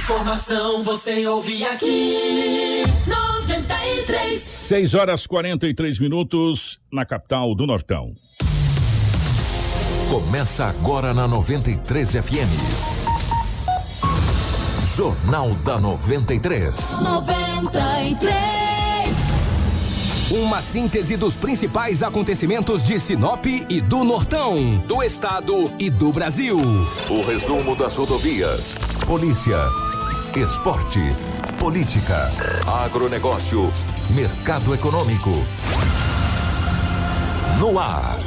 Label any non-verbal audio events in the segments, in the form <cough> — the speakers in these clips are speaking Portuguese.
Informação você ouve aqui. 93. 6 horas 43 minutos na capital do Nortão. Começa agora na 93 FM. Jornal da 93. 93. Uma síntese dos principais acontecimentos de Sinop e do Nortão, do estado e do Brasil. O resumo das rodovias. Polícia. Esporte. Política. Agronegócio. Mercado econômico. No ar.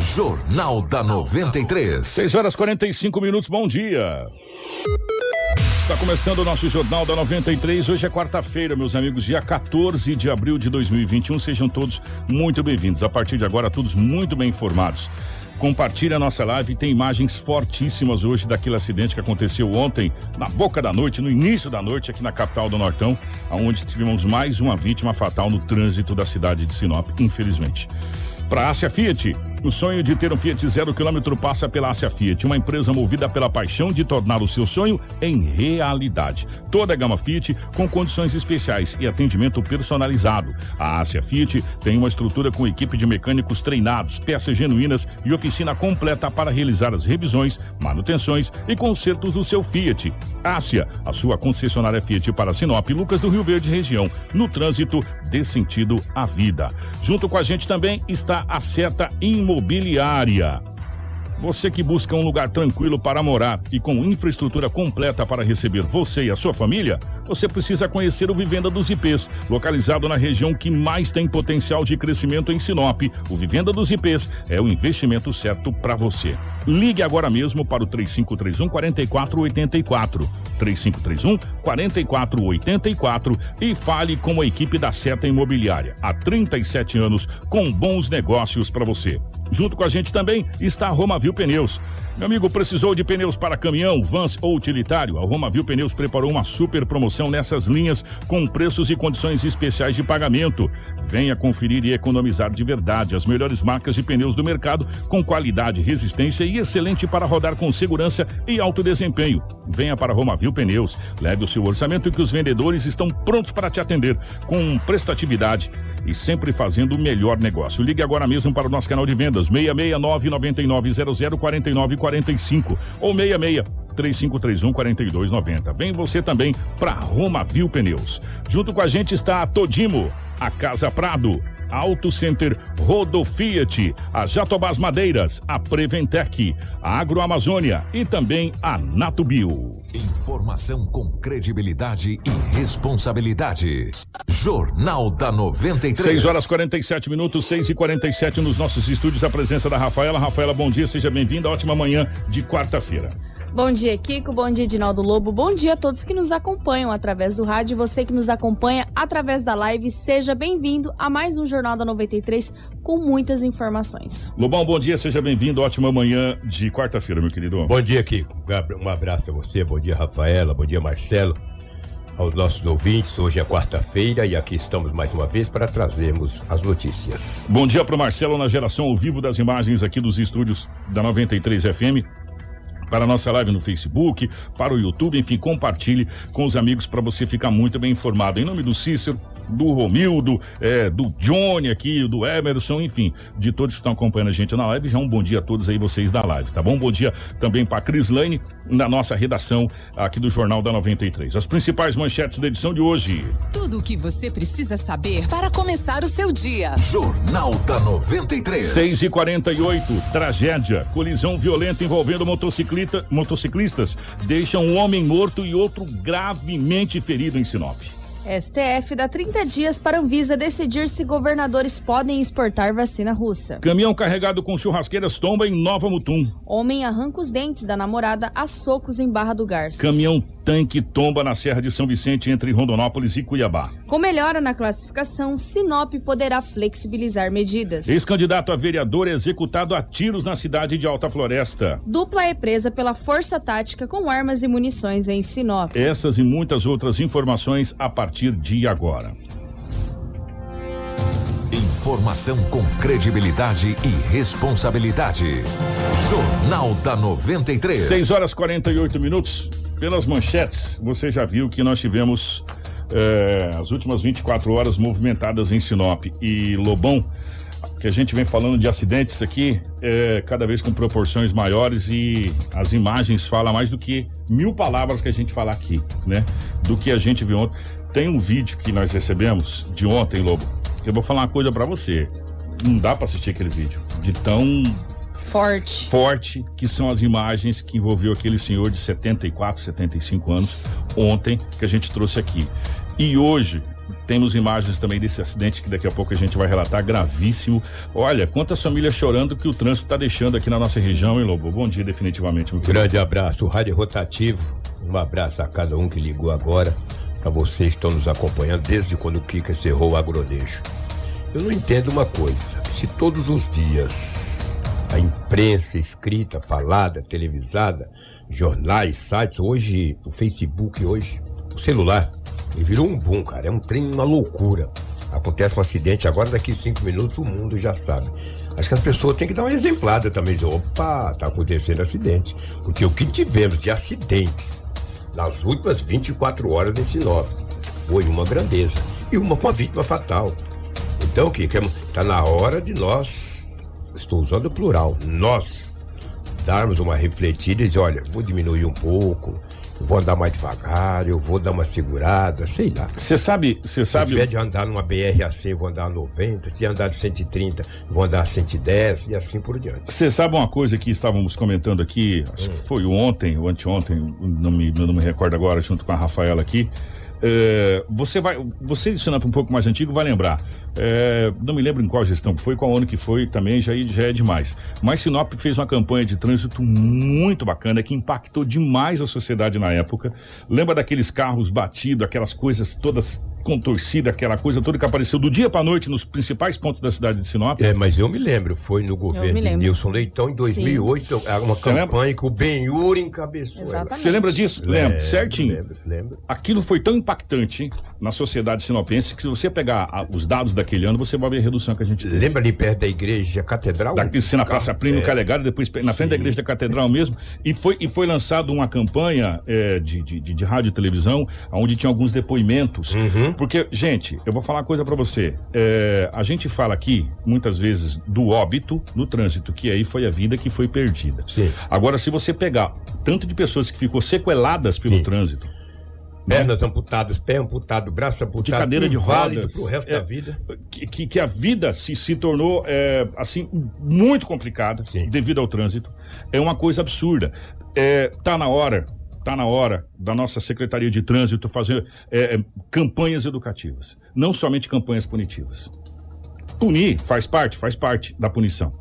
Jornal da 93. 6 horas 45 minutos, bom dia. Está começando o nosso Jornal da 93. Hoje é quarta-feira, meus amigos, dia 14 de abril de 2021. Sejam todos muito bem-vindos. A partir de agora, todos muito bem informados. Compartilhe a nossa live. Tem imagens fortíssimas hoje daquele acidente que aconteceu ontem, na boca da noite, no início da noite, aqui na capital do Nortão, onde tivemos mais uma vítima fatal no trânsito da cidade de Sinop, infelizmente. Para a Ásia Fiat, o sonho de ter um Fiat zero quilômetro passa pela Ásia Fiat, uma empresa movida pela paixão de tornar o seu sonho em realidade. Toda a gama Fiat com condições especiais e atendimento personalizado. A Ásia Fiat tem uma estrutura com equipe de mecânicos treinados, peças genuínas e oficina completa para realizar as revisões, manutenções e consertos do seu Fiat. Ásia, a sua concessionária Fiat para Sinop, Lucas do Rio Verde região, no trânsito dê sentido à vida. Junto com a gente também está a Seta Imobiliária. Você que busca um lugar tranquilo para morar e com infraestrutura completa para receber você e a sua família, você precisa conhecer o Vivenda dos IPs, localizado na região que mais tem potencial de crescimento em Sinop. O Vivenda dos IPs é o investimento certo para você. Ligue agora mesmo para o 3531 4484. 3531 4484 e fale com a equipe da Seta Imobiliária. Há 37 anos com bons negócios para você. Junto com a gente também está a Romavil Pneus. Meu amigo, precisou de pneus para caminhão, vans ou utilitário? A Romavil Pneus preparou uma super promoção nessas linhas com preços e condições especiais de pagamento. Venha conferir e economizar de verdade as melhores marcas de pneus do mercado com qualidade, resistência e excelente para rodar com segurança e alto desempenho. Venha para a Romavil Pneus. Leve o seu orçamento que os vendedores estão prontos para te atender com prestatividade e sempre fazendo o melhor negócio. Ligue agora mesmo para o nosso canal de vendas 669 9900 4945 ou 66 3531 4290. Vem você também para Roma Viu Pneus. Junto com a gente está a Todimo, a Casa Prado, Auto Center Rodo Fiat, a Jatobás Madeiras, a Preventec, a Agroamazônia e também a Natubio. Informação com credibilidade e responsabilidade. Jornal da 93. 6 horas 47 minutos, 6 e 47 nos nossos estúdios. A presença da Rafaela. Rafaela, bom dia, seja bem-vinda. Ótima manhã de quarta-feira. Bom dia, Kiko. Bom dia, Edinaldo Lobo. Bom dia a todos que nos acompanham através do rádio. Você que nos acompanha através da live, seja bem-vindo a mais um Jornal da 93 com muitas informações. Lobão, bom dia, seja bem-vindo. Ótima manhã de quarta-feira, meu querido. Bom dia, Kiko. Um abraço a você. Bom dia, Rafaela. Bom dia, Marcelo. Aos nossos ouvintes, hoje é quarta-feira e aqui estamos mais uma vez para trazermos as notícias. Bom dia para o Marcelo na geração ao vivo das imagens aqui dos estúdios da 93 FM para a nossa live no Facebook, para o YouTube, enfim, compartilhe com os amigos para você ficar muito bem informado. Em nome do Cícero, do Romildo, é, do Johnny aqui, do Emerson, enfim, de todos que estão acompanhando a gente na live. Já um bom dia a todos aí vocês da live, tá bom? Bom dia também para Cris Lane, na nossa redação aqui do Jornal da 93. As principais manchetes da edição de hoje. Tudo o que você precisa saber para começar o seu dia. Jornal da 93. 6 e 48 tragédia. Colisão violenta envolvendo motociclista, motociclistas deixa um homem morto e outro gravemente ferido em Sinop. STF dá 30 dias para Anvisa decidir se governadores podem exportar vacina russa. Caminhão carregado com churrasqueiras tomba em Nova Mutum. Homem arranca os dentes da namorada a socos em Barra do Garças. Caminhão tanque tomba na Serra de São Vicente entre Rondonópolis e Cuiabá. Com melhora na classificação, Sinop poderá flexibilizar medidas. Ex-candidato a vereador é executado a tiros na cidade de Alta Floresta. Dupla é presa pela Força Tática com armas e munições em Sinop. Essas e muitas outras informações a partir de agora. Informação com credibilidade e responsabilidade. Jornal da 93. 6 horas 48 minutos. pelas manchetes, você já viu que nós tivemos é, as últimas 24 horas movimentadas em Sinop e Lobão, que a gente vem falando de acidentes aqui, é, cada vez com proporções maiores e as imagens falam mais do que mil palavras que a gente fala aqui, né? Do que a gente viu ontem. Tem um vídeo que nós recebemos de ontem, Lobo. que Eu vou falar uma coisa para você. Não dá para assistir aquele vídeo de tão Forte. forte que são as imagens que envolveu aquele senhor de 74, 75 anos ontem que a gente trouxe aqui. E hoje temos imagens também desse acidente que daqui a pouco a gente vai relatar, gravíssimo. Olha, quantas famílias chorando que o trânsito está deixando aqui na nossa região, hein, Lobo? Bom dia, definitivamente. querido. Grande abraço, Rádio Rotativo. Um abraço a cada um que ligou agora. Para vocês que estão nos acompanhando desde quando o Kika cerrou o agronejo. Eu não entendo uma coisa: se todos os dias a imprensa escrita, falada, televisada, jornais, sites, hoje o Facebook, hoje o celular, ele virou um boom, cara. É um trem, uma loucura. Acontece um acidente agora, daqui cinco minutos o mundo já sabe. Acho que as pessoas têm que dar uma exemplada também. Opa, tá acontecendo acidente. Porque o que tivemos de acidentes nas últimas 24 horas em Sinop foi uma grandeza. E uma com a vítima fatal. Então, Kika, tá na hora de nós, estou usando o plural, nós darmos uma refletida e dizer, olha, vou diminuir um pouco, vou andar mais devagar, eu vou dar uma segurada, sei lá. Você sabe, você Se sabe. tiver de andar numa BR eu vou andar a 90, se andar de 130, eu vou andar a 110 e assim por diante. Você sabe uma coisa que estávamos comentando aqui, acho que foi ontem ou anteontem, não me, não me recordo agora, junto com a Rafaela aqui. É, você vai, você de Sinop um pouco mais antigo vai lembrar. É, não me lembro em qual gestão que foi, qual ano que foi, também já, já é demais. Mas Sinop fez uma campanha de trânsito muito bacana que impactou demais a sociedade na época. Lembra daqueles carros batidos, aquelas coisas todas contorcidas, aquela coisa toda que apareceu do dia para noite nos principais pontos da cidade de Sinop? É, mas eu me lembro, foi no governo de. Nilson Leitão em 2008, era uma Você lembra? campanha que o Benhur encabeçou. Você lembra disso? Lembro, Lembro, certinho. lembro, lembro. Aquilo foi tão impactante na sociedade sinopense que se você pegar a- os dados daquele ano, você vai ver a redução que a gente teve. Lembra ali perto da igreja Catedral? Daqui na Praça Plínio É. Calegari, depois na frente da igreja da Catedral mesmo, e foi, e foi lançado uma campanha é, de, de, de, de rádio e televisão, onde tinha alguns depoimentos. Uhum. Porque, gente, eu vou falar uma coisa pra você. É, a gente fala aqui, muitas vezes, do óbito no trânsito, que aí foi a vida que foi perdida. Sim. Agora, se você pegar tanto de pessoas que ficou sequeladas pelo Sim. trânsito, Pernas amputadas, pé amputado, braço amputado. de cadeira de rodas. pro resto é, da vida. Que, que, que a vida se, se tornou, é, assim, muito complicada Sim. devido ao trânsito. É uma coisa absurda. É, tá na hora, tá na hora da nossa Secretaria de Trânsito fazer é, é, campanhas educativas. Não somente campanhas punitivas. Punir faz parte, faz parte da punição.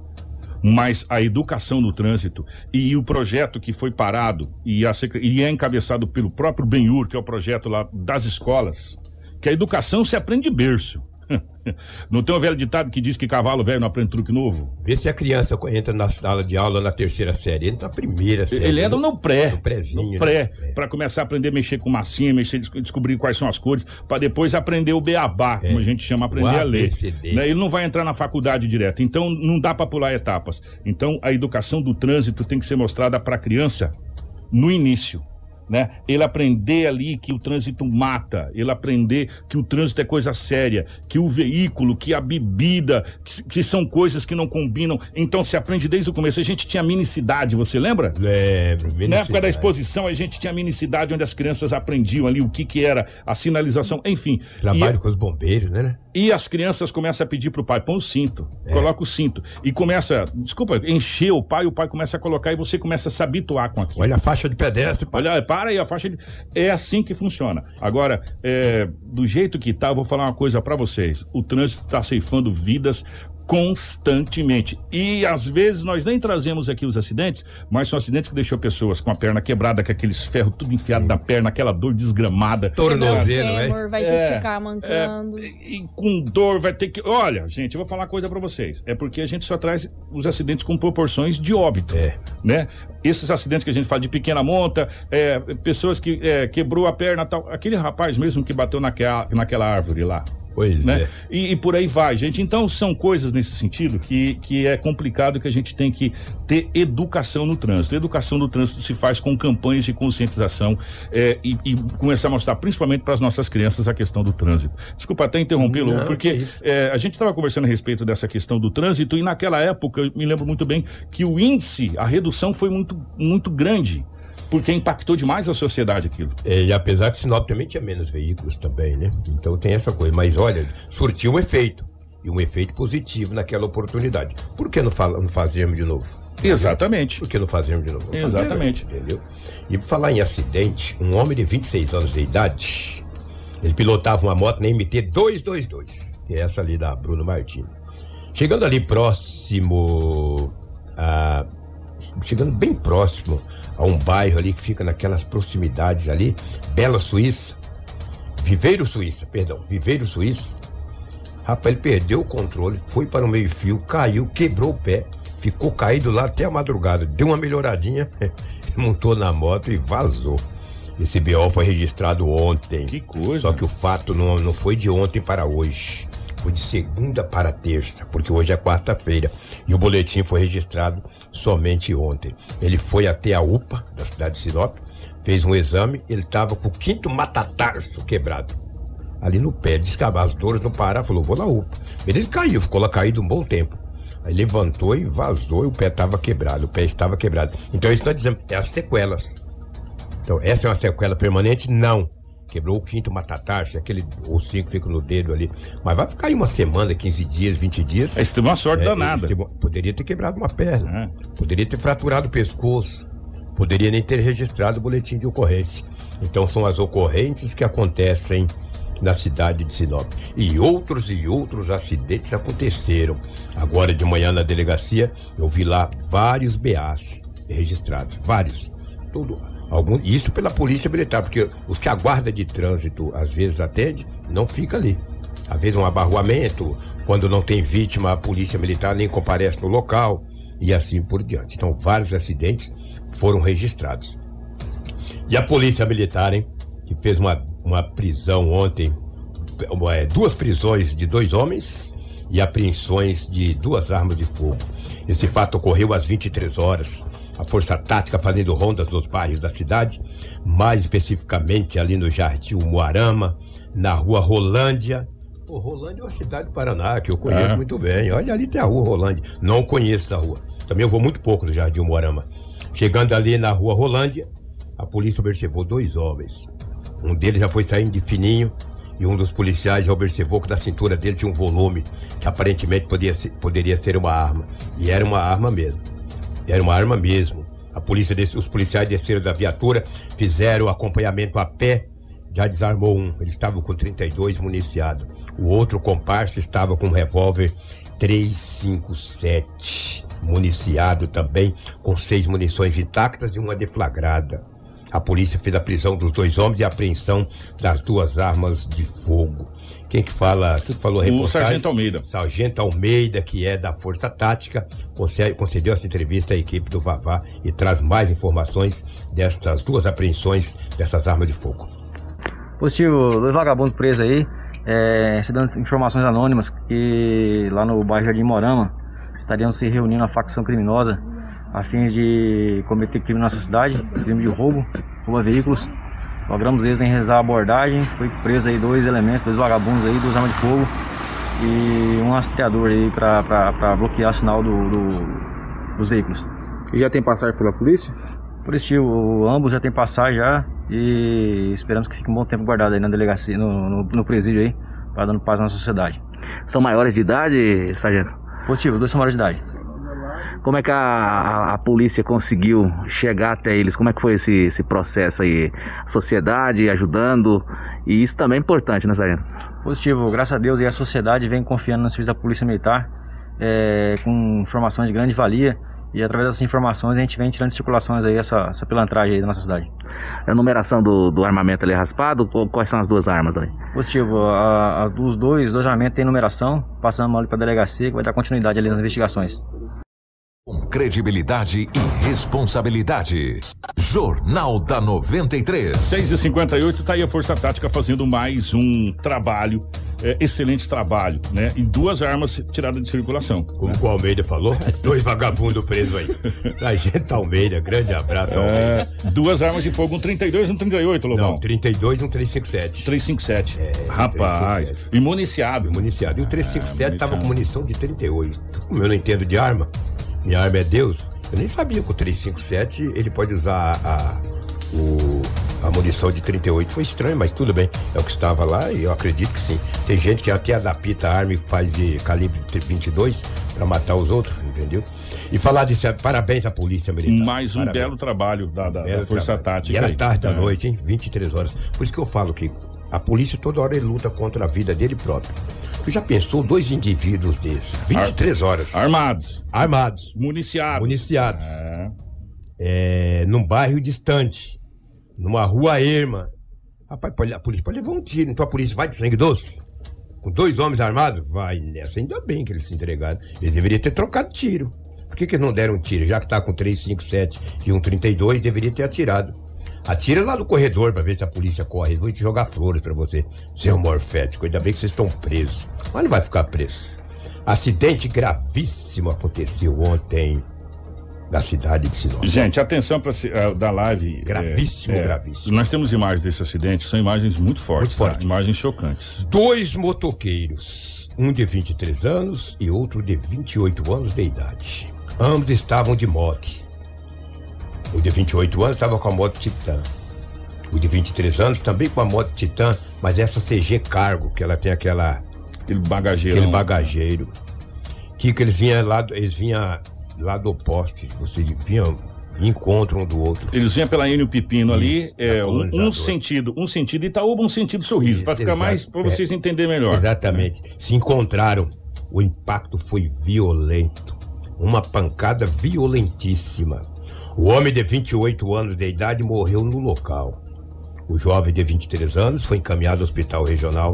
Mas a educação no trânsito e o projeto que foi parado e, a e é encabeçado pelo próprio Benhur, que é o projeto lá das escolas, que a educação se aprende de berço. <laughs> Não tem um velho ditado que diz que cavalo velho não aprende truque novo? Vê se a criança entra na sala de aula na terceira série. Entra na primeira série. Ele entra no pré. No prézinho, No pré. né? É. Pra começar a aprender a mexer com massinha, mexer, des- descobrir quais são as cores, pra depois aprender o beabá, como a gente chama, aprender É. A ler. Né? Ele não vai entrar na faculdade direto. Então não dá pra pular etapas. Então a educação do trânsito tem que ser mostrada pra criança no início. Né? Ele aprender ali que o trânsito mata, ele aprender que o trânsito é coisa séria, que o veículo, que a bebida, que, que são coisas que não combinam. Então se aprende desde o começo. A gente tinha minicidade, você lembra? Lembro, Na época da exposição, a gente tinha minicidade onde as crianças aprendiam ali o que que era a sinalização, enfim. Trabalho com os bombeiros, né? E, e as crianças começam a pedir pro pai, põe o cinto, É. coloca o cinto. E começa, desculpa, encher o pai, o pai começa a colocar e você começa a se habituar com aquilo. Olha a faixa de pedestre. pai. Olha, para aí a faixa de... É assim que funciona. Agora, é, do jeito que tá, eu vou falar uma coisa pra vocês. O trânsito tá ceifando vidas constantemente. E às vezes nós nem trazemos aqui os acidentes, mas são acidentes que deixou pessoas com a perna quebrada, com aqueles ferros tudo enfiado na perna, aquela dor desgramada. Tornozelo, né? Vai ter É, que ficar mancando. E com dor vai ter que. Olha, gente, eu vou falar uma coisa pra vocês. É porque a gente só traz os acidentes com proporções de óbito. É. Né? Esses acidentes que a gente fala de pequena monta, é, pessoas que é, quebrou a perna tal. Aquele rapaz mesmo que bateu naquela, naquela árvore lá. Pois né? é. E, e por aí vai, gente. Então são coisas nesse sentido que, que é complicado que a gente tem que ter educação no trânsito. Educação no trânsito se faz com campanhas de conscientização é, e, e começar a mostrar principalmente para as nossas crianças a questão do trânsito. Desculpa até interrompê-lo, porque é, a gente estava conversando a respeito dessa questão do trânsito e naquela época eu me lembro muito bem que o índice, a redução foi muito, muito grande. Porque impactou demais a sociedade aquilo. É, e apesar que Sinop também tinha menos veículos também, né? Então tem essa coisa. Mas olha, surtiu um efeito. E um efeito positivo naquela oportunidade. Por que não, fala, não fazermos de novo? Exatamente. Por que não fazermos de novo? Exatamente. entendeu? E por falar em acidente, um homem de 26 anos de idade, ele pilotava uma moto na MT 222, que é essa ali da Bruno Martins. Chegando ali próximo a chegando bem próximo a um bairro ali que fica naquelas proximidades ali, Bela Suíça, Viveiro Suíça, perdão, Viveiro Suíça. Rapaz, ele perdeu o controle, foi para o meio-fio, caiu, quebrou o pé, ficou caído lá até a madrugada, deu uma melhoradinha, <laughs> montou na moto e vazou. Esse BO foi registrado ontem. Que coisa. Só que o fato não, não foi de ontem para hoje. Foi de segunda para terça, porque hoje é quarta-feira. E o boletim foi registrado somente ontem. Ele foi até a UPA da cidade de Sinop, fez um exame, ele estava com o quinto matatarso quebrado. Ali no pé, descavar as dores não parar, falou, vou na UPA. Ele caiu, ficou lá caído um bom tempo. Aí levantou e vazou e o pé estava quebrado, o pé estava quebrado. Então isso está dizendo, é as sequelas. Então, essa é uma sequela permanente? Não. Quebrou o quinto matatarso, aquele ossinho que fica no dedo ali. Mas vai ficar aí uma semana, 15 dias, 20 dias. Você teve uma sorte É, danada. teve- Poderia ter quebrado uma perna. É. Poderia ter fraturado o pescoço. Poderia nem ter registrado o boletim de ocorrência. Então são as ocorrências que acontecem na cidade de Sinop. E outros e outros acidentes aconteceram. Agora de manhã na delegacia, eu vi lá vários BAs registrados. Vários. Tudo. Algum, isso pela polícia militar, porque os que a guarda de trânsito às vezes atende, não fica ali. Às vezes um abarroamento, quando não tem vítima, a polícia militar nem comparece no local e assim por diante. Então, vários acidentes foram registrados. E a polícia militar, hein, que fez uma, uma prisão ontem, é, duas prisões de dois homens e apreensões de duas armas de fogo. Esse fato ocorreu às 23 horas. A Força Tática fazendo rondas nos bairros da cidade, mais especificamente ali no Jardim Moarama, na rua Rolândia. Pô, Rolândia é uma cidade do Paraná que eu conheço É. muito bem. Olha, ali tem a rua Rolândia. Não conheço essa rua. Também eu vou muito pouco no Jardim Moarama. Chegando ali na rua Rolândia, a polícia observou dois homens. Um deles já foi saindo de fininho e um dos policiais já observou que na cintura dele tinha um volume que aparentemente poderia ser, poderia ser uma arma. E era uma arma mesmo. Era uma arma mesmo. A polícia, os policiais desceram da viatura, fizeram o acompanhamento a pé, já desarmou um. Ele estava com 32 municiado. O outro comparsa estava com um revólver 357, municiado também, com seis munições intactas e uma deflagrada. A polícia fez a prisão dos dois homens e a apreensão das duas armas de fogo. Quem que fala? Quem que falou O reportagem? Sargento Almeida. Sargento Almeida, que é da Força Tática, conce- concedeu essa entrevista à equipe do Vavá e traz mais informações destas duas apreensões dessas armas de fogo. Positivo, dois vagabundos presos aí, é, se dando informações anônimas que lá no bairro Jardim Morama estariam se reunindo a facção criminosa a fim de cometer crime na nossa cidade, crime de roubo, roubo a veículos. Logramos eles em realizar a abordagem, foi preso aí dois elementos, dois vagabundos aí, duas armas de fogo e um rastreador aí para bloquear o sinal do, do- dos veículos. E já tem passagem pela polícia? Positivo, ambos já tem passagem já e esperamos que fique um bom tempo guardado aí na delegacia, no, no, no presídio aí, para dando paz na sociedade. São maiores de idade, sargento? Positivo, os dois são maiores de idade. Como é que a, a- a polícia conseguiu chegar até eles? Como é que foi esse, esse processo aí? A sociedade ajudando, e isso também é importante, né, sargento? Positivo, graças a Deus e a sociedade vem confiando no serviço da Polícia Militar é, com informações de grande valia e através dessas informações a gente vem tirando de circulações aí essa, essa pilantragem aí da nossa cidade. A numeração do, do armamento ali é raspado? Quais são as duas armas ali? Positivo, a, as, os dois, dois armamentos têm numeração, passamos ali para a delegacia que vai dar continuidade ali nas investigações. Com credibilidade e responsabilidade. Jornal da 93. 6 e 58 tá aí a Força Tática fazendo mais um trabalho, é, excelente trabalho, né? E duas armas tiradas de circulação. Como o Almeida falou, <laughs> dois vagabundos presos aí. <laughs> Sargento Almeida, grande abraço, Almeida. É, duas armas de fogo, um 32 e um 38, Lobão. Não, 32 e um 357. 357. Rapaz, 357. e municiado. Municiado. E o 357 Ah, tava com munição. munição de 38. Como eu não entendo de arma, minha arma é Deus, eu nem sabia que o 357 ele pode usar a, o, a munição de 38. Foi estranho, mas tudo bem. É o que estava lá e eu acredito que sim. Tem gente que até adapta a arma e faz de calibre 22 para matar os outros, entendeu? E falar disso, é, parabéns à Polícia Militar. Mais um Parabéns. belo trabalho da, da- da Belo Força trabalho. Tática. E era tarde da É. noite, hein? 23 horas. Por isso que eu falo que a polícia toda hora ele luta contra a vida dele próprio. Tu já pensou dois indivíduos desses? 23 horas. Armados. Armados. Municiados. Municiados. É. É, num bairro distante. Numa rua erma. Rapaz, a polícia pode levar um tiro. Então a polícia vai de sangue doce? Com dois homens armados? Vai nessa. Ainda bem que eles se entregaram. Eles deveriam ter trocado tiro. Por que, que eles não deram um tiro? Já que tá com 357 e um 32, deveria ter atirado. Atira lá no corredor pra ver se a polícia corre. Vou te jogar flores pra você, seu morfético. Ainda bem que vocês estão presos. Mas não vai ficar preso. Acidente gravíssimo aconteceu ontem na cidade de Sinop. Gente, atenção para da live. Gravíssimo, é, é, gravíssimo. Nós temos imagens desse acidente, são imagens muito fortes, Muito tá? fortes. imagens chocantes. Dois motoqueiros, um de 23 anos e outro de 28 anos de idade. Ambos estavam de moto. O de 28 anos estava com a moto Titan. O de 23 anos também com a moto Titan, mas essa CG Cargo, que ela tem aquela Aquele bagageiro. aquele bagageiro. Que, que eles vinham lá, do- eles vinham lá do poste, vocês vinham encontram um do outro. Eles vinham pela Enio Pepino ali, Isso, é, da um, um sentido, um sentido Itaúba, um sentido sorriso, para ficar mais, para é. vocês entenderem melhor. Exatamente. Se encontraram. O impacto foi violento. Uma pancada violentíssima. O homem de 28 anos de idade morreu no local. O jovem de 23 anos foi encaminhado ao hospital regional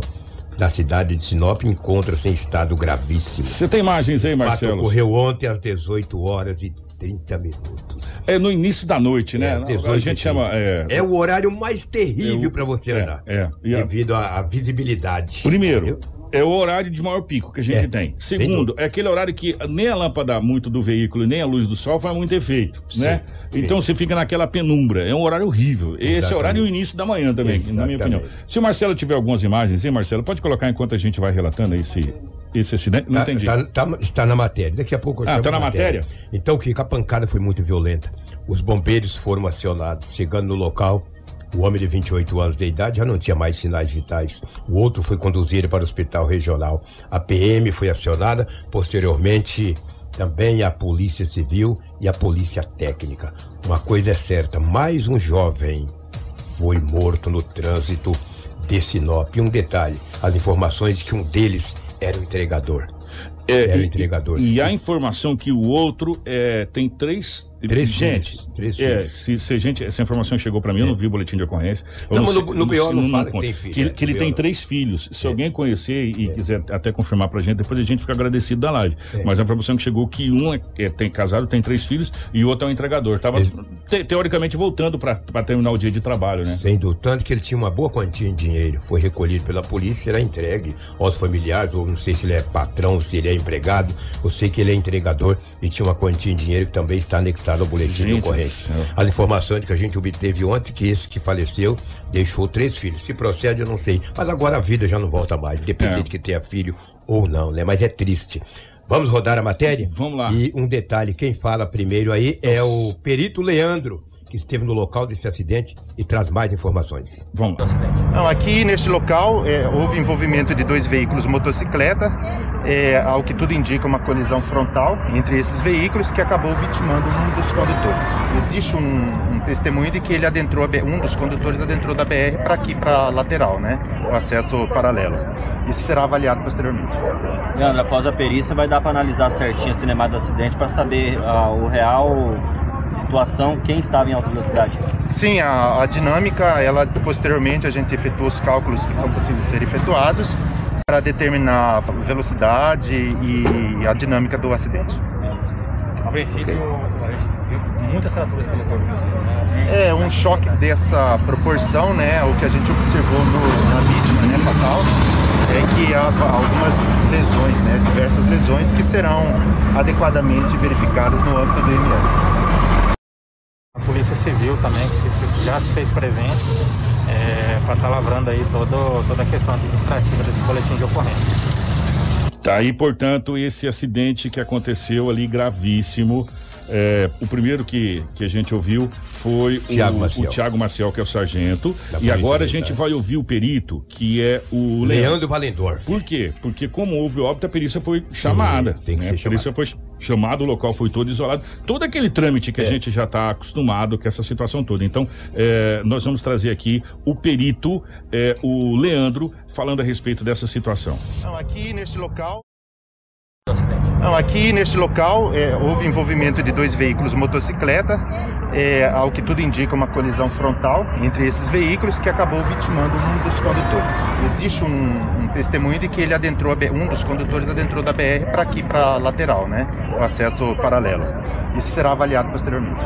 da cidade de Sinop e encontra-se em estado gravíssimo. Você tem imagens aí, O fato Marcelo? ocorreu ontem às 18 horas e 30 minutos. É no início da noite, né? É, às Não, 18 a gente chama. 30. É, É o horário mais terrível para você é, andar. é. A- Devido à à visibilidade. Primeiro, entendeu? É o horário de maior pico que a gente É, tem. Segundo, é aquele horário que nem a lâmpada muito do veículo, nem a luz do sol faz muito efeito, né? sim. Então você fica naquela penumbra. É um horário horrível. Esse é o Exatamente. horário e o início da manhã também, na minha opinião. Exatamente. Se o Marcelo tiver algumas imagens, hein, Marcelo? Pode colocar enquanto a gente vai relatando esse, esse acidente? Não Tá- entendi. tá- tá- está na matéria. Daqui a pouco eu Ah, tá a na matéria? Então, Kiko, a pancada foi muito violenta. Os bombeiros foram acionados. Chegando no local, o homem de 28 anos de idade já não tinha mais sinais vitais. O outro foi conduzido para o hospital regional. A PM foi acionada. Posteriormente, também a Polícia Civil e a Polícia Técnica. Uma coisa é certa: mais um jovem foi morto no trânsito de Sinop. E um detalhe: as informações de que um deles era o entregador. É, era o e- entregador. E a informação que o outro é, tem três. Três gente, filhos, três é, filhos. se, se gente, essa informação chegou pra mim, eu não vi o boletim de ocorrência. Eu Não, mas no- no BO não fala que tem filho, Que, ele- é, que ele tem não. três filhos. Se alguém conhecer e quiser até confirmar pra gente, depois a gente fica agradecido da live. É. Mas a informação que chegou que um é, é- tem casado, tem três filhos e o outro é um entregador. Tava te- teoricamente voltando pra terminar o dia de trabalho, né? Sem dúvida, tanto que ele tinha uma boa quantia em dinheiro. Foi recolhido pela polícia e será entregue aos familiares, ou não sei se ele é patrão, se ele é empregado. Eu sei que ele é entregador e tinha uma quantia em dinheiro que também está anexado ao boletim Gente de ocorrência. As informações que a gente obteve ontem, que esse que faleceu deixou três filhos. Se procede, eu não sei. Mas agora a vida já não volta mais, independente É. de que tenha filho ou não, né? Mas é triste. Vamos rodar a matéria? Vamos lá. E um detalhe, quem fala primeiro aí é o perito Leandro, que esteve no local desse acidente e traz mais informações. Vamos lá. Não, aqui neste local é, houve envolvimento de dois veículos motocicleta, é, ao que tudo indica uma colisão frontal entre esses veículos que acabou vitimando um dos condutores. Existe um, um testemunho de que ele adentrou, a um dos condutores adentrou da BR para aqui, para a lateral, né? O acesso paralelo. Isso será avaliado posteriormente. Leandro, após a perícia vai dar para analisar certinho a cinemada do acidente para saber ah, o real situação, quem estava em alta velocidade. Sim, a, a dinâmica, ela posteriormente a gente efetua os cálculos que são possíveis de ser efetuados para determinar a velocidade e a dinâmica do acidente. A princípio, viu muitas fraturas pelo corpo, né? É, um choque dessa proporção, né? O que a gente observou no, na vítima, né, fatal, é que há algumas lesões, né? Diversas lesões que serão adequadamente verificadas no âmbito do IML. Polícia Civil também, que se, já se fez presente, é, para estar tá lavrando aí todo, toda a questão administrativa desse boletim de ocorrência. Tá aí, portanto, esse acidente que aconteceu ali gravíssimo é, o primeiro que, que a gente ouviu foi Thiago o, Maciel. o Tiago Maciel, que é o sargento. Da E agora a Militar. gente vai ouvir o perito, que é o Leandro Valendorf. Por quê? Porque como houve óbito, a perícia foi chamada. tem que né? ser A perícia foi chamada, o local foi todo isolado. Todo aquele trâmite que a gente já está acostumado com essa situação toda. Então, é, nós vamos trazer aqui o perito, é, o Leandro, falando a respeito dessa situação. Então, aqui neste local. Não, aqui neste local é, houve envolvimento de dois veículos motocicleta, é, ao que tudo indica uma colisão frontal entre esses veículos que acabou vitimando um dos condutores. Existe um, um testemunho de que ele adentrou um dos condutores adentrou da BR para aqui para lateral, né, o acesso paralelo. Isso será avaliado posteriormente.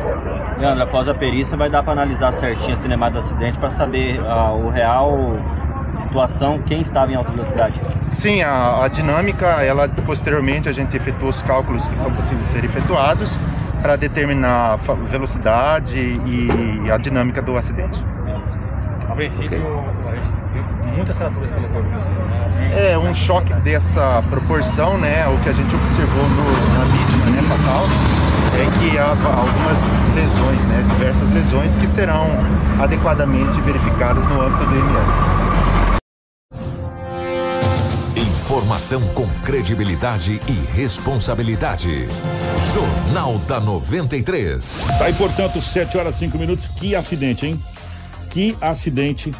Leandro, após a perícia vai dar para analisar certinho a cinemada do acidente para saber ah, o real situação, quem estava em alta velocidade. Sim, a, a dinâmica, ela posteriormente a gente efetua os cálculos que são possíveis de ser efetuados para determinar a velocidade e a dinâmica do acidente. A princípio, viu muitas fraturas pelo corpo, né? É um choque dessa proporção, né? O que a gente observou no- na vítima, né, fatal, é que há algumas lesões, né? Diversas lesões que serão adequadamente verificadas no âmbito do IML. Informação com credibilidade e responsabilidade. Jornal da 93. Tá aí, portanto, 7 horas 5 minutos. Que acidente, hein? Que acidente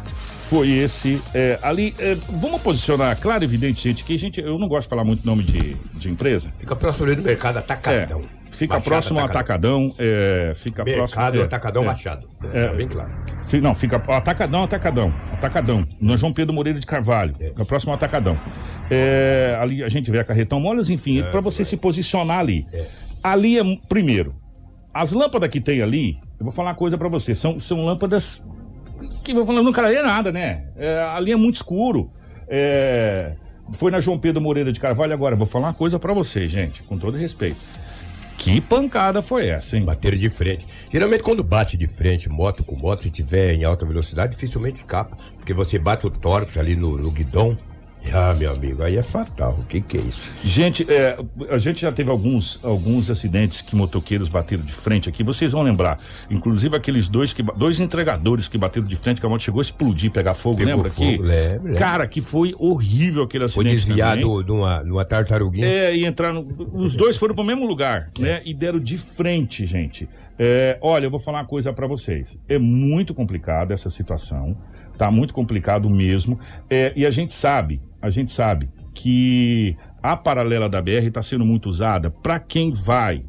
foi esse? É, ali, é, vamos posicionar, claro e evidente, gente, que a gente, eu não gosto de falar muito nome de, de empresa. Fica próximo ali do mercado Atacadão. Fica Machado próximo ao Atacadão. É, fica Mercado próximo. é, Atacadão é, Machado. É, Tá bem claro. Fi- Não, fica Atacadão, Atacadão, Atacadão. No João Pedro Moreira de Carvalho, fica próximo ao Atacadão. É, ali a gente vê a carretão molas, enfim, para você se posicionar ali. Ali é primeiro. As lâmpadas que tem ali, eu vou falar uma coisa para você, são, são lâmpadas que vou falando, não clareia nada, né? É, ali é muito escuro. É, foi na João Pedro Moreira de Carvalho agora, eu vou falar uma coisa para você, gente, com todo respeito. Que pancada foi essa, hein? Bateram de frente. Geralmente quando bate de frente, moto com moto, se tiver em alta velocidade, dificilmente escapa. Porque você bate o tórax ali no, no guidão. Ah, meu amigo, aí é fatal. O que que é isso? Gente, é, a gente já teve alguns, alguns acidentes que motoqueiros bateram de frente aqui. Vocês vão lembrar, inclusive aqueles dois que dois entregadores que bateram de frente, que a moto chegou a explodir, pegar fogo, Pegou lembra fogo, aqui? lembro, lembro. Cara, que foi horrível aquele Foi acidente. desviado também. de uma, de uma tartaruguinha. É, e entraram. Os dois foram pro mesmo lugar, né? E deram de frente, gente. É, olha, eu vou falar uma coisa pra vocês. É muito complicado essa situação. Tá muito complicado mesmo. É, e a gente sabe, a gente sabe que a paralela da BR está sendo muito usada para quem vai,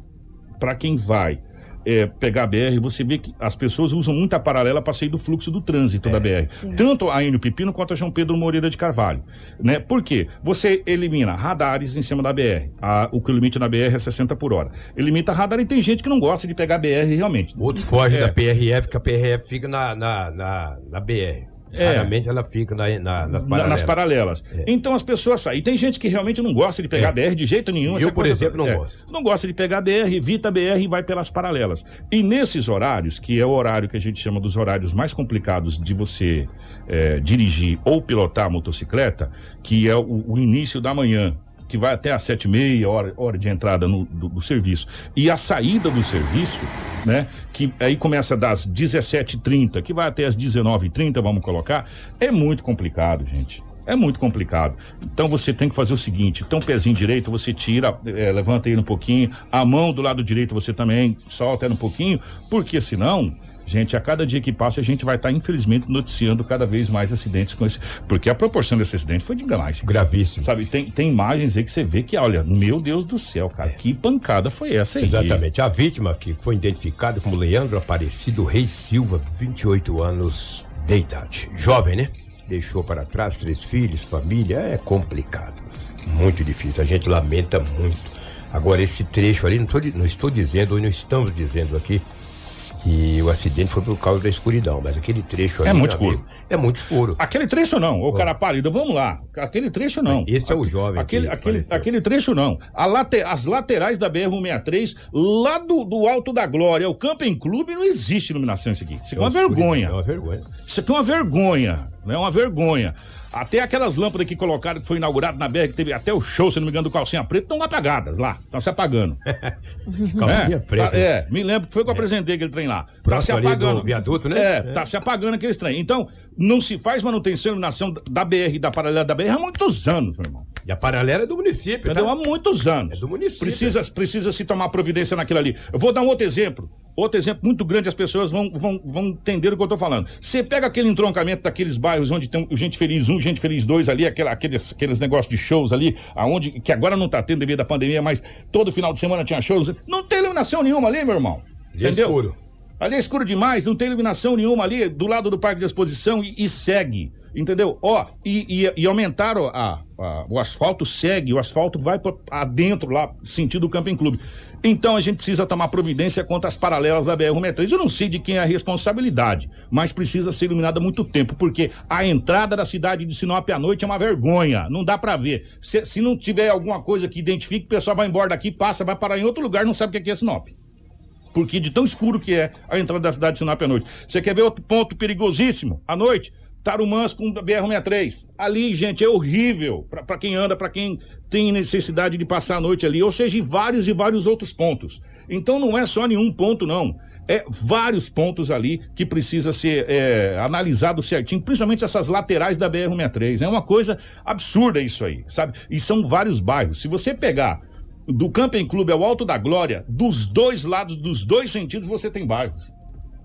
para quem vai é, pegar a BR, você vê que as pessoas usam muito a paralela para sair do fluxo do trânsito da BR. Tanto a Enio Pepino quanto a João Pedro Moreira de Carvalho. Né? Por quê? Você elimina radares em cima da BR. A- o que o limite na BR é 60 por hora. Elimina radar e tem gente que não gosta de pegar a BR realmente. Outros fogem É. da PRF, que a PRF fica na, na, na, na BR. É. Raramente ela fica na, na- nas Na- paralelas. nas paralelas. É. Então as pessoas saem. E tem gente que realmente não gosta de pegar É. BR de jeito nenhum. Eu, por exemplo, não É. gosto. Não gosta de pegar BR, evita BR e vai pelas paralelas. E nesses horários, que é o horário que a gente chama dos horários mais complicados de você é, dirigir ou pilotar a motocicleta, que é o, o início da manhã, que vai até às sete e meia, hora, hora de entrada no- do, do serviço. E a saída do serviço, né? Que aí começa das 17h30, que vai até as 19h30, vamos colocar, é muito complicado, gente. É muito complicado. Então você tem que fazer o seguinte: então, pezinho direito, você tira, eh, levanta ele um pouquinho, a mão do lado direito você também solta ela um pouquinho, porque senão. Gente, a cada dia que passa, a gente vai estar, infelizmente, noticiando cada vez mais acidentes com esse. Porque a proporção desse acidente foi de demais. Gravíssimo. Sabe, tem, tem imagens aí que você vê que, olha, meu Deus do céu, cara, que pancada foi essa aí? Exatamente. A vítima, que foi identificada como Leandro Aparecido Reis Silva, 28 anos de idade. Jovem, né? Deixou para trás três filhos, família. É complicado. Muito difícil. A gente lamenta muito. Agora, esse trecho ali, não, tô não estou dizendo, ou não estamos dizendo aqui, que o acidente foi por causa da escuridão, mas aquele trecho ali. É muito escuro. amigo, é muito escuro. Aquele trecho não, ô cara pálido, vamos lá. Aquele trecho não. Esse é o jovem Aquele, que aquele, aquele trecho não. Late- as laterais da BR-163, lá do, do Alto da Glória, o Camping Clube, não existe iluminação isso aqui. Isso aqui é uma vergonha. É uma vergonha. Isso aqui é uma vergonha, né? Uma vergonha. Até aquelas lâmpadas que colocaram, que foi inaugurado na BR, que teve até o show, se não me engano, do Calcinha Preta, estão apagadas lá. Estão se apagando. <laughs> Calcinha é, preta. tá- é, me lembro que foi que eu apresentei aquele trem lá. Tá se apagando. viaduto, né? É, É. tá se apagando aquele trem. Então, não se faz manutenção e iluminação da BR, da paralela da BR há muitos anos, meu irmão. E a paralela é do município, Entendeu? tá? Há muitos anos. É do município. Precisa, precisa se tomar providência naquilo ali. Eu vou dar um outro exemplo. Outro exemplo muito grande, as pessoas vão, vão, vão entender o que eu tô falando. Você pega aquele entroncamento daqueles bairros onde tem o Gente Feliz 1, Gente Feliz 2 ali, aquela, aqueles, aqueles negócios de shows ali, aonde, que agora não tá tendo devido à pandemia, mas todo final de semana tinha shows. Não tem iluminação nenhuma ali, meu irmão. Ali é escuro. Ali é escuro demais, não tem iluminação nenhuma ali do lado do parque de exposição e, e segue. Entendeu? Ó, e, e, e aumentaram a, a- o asfalto, segue, o asfalto vai pra adentro lá, sentido Camping Clube. Então a gente precisa tomar providência contra as paralelas da BR-163. Eu não sei de quem é a responsabilidade, mas precisa ser iluminada há muito tempo, porque a entrada da cidade de Sinop à noite é uma vergonha. Não dá pra ver. Se, se não tiver alguma coisa que identifique, o pessoal vai embora daqui, passa, vai parar em outro lugar, não sabe o que é que é Sinop porque de tão escuro que é a entrada da cidade de Sinop à noite. Você quer ver outro ponto perigosíssimo? À noite, Tarumãs com BR-63. Ali, gente, é horrível pra quem anda, pra quem tem necessidade de passar a noite ali, ou seja, em vários e vários outros pontos. Então não é só nenhum ponto, não. É vários pontos ali que precisa ser é, analisado certinho, principalmente essas laterais da BR-163. É uma coisa absurda isso aí, sabe? E são vários bairros. Se você pegar do Camping Clube ao Alto da Glória, dos dois lados, dos dois sentidos, você tem bairros.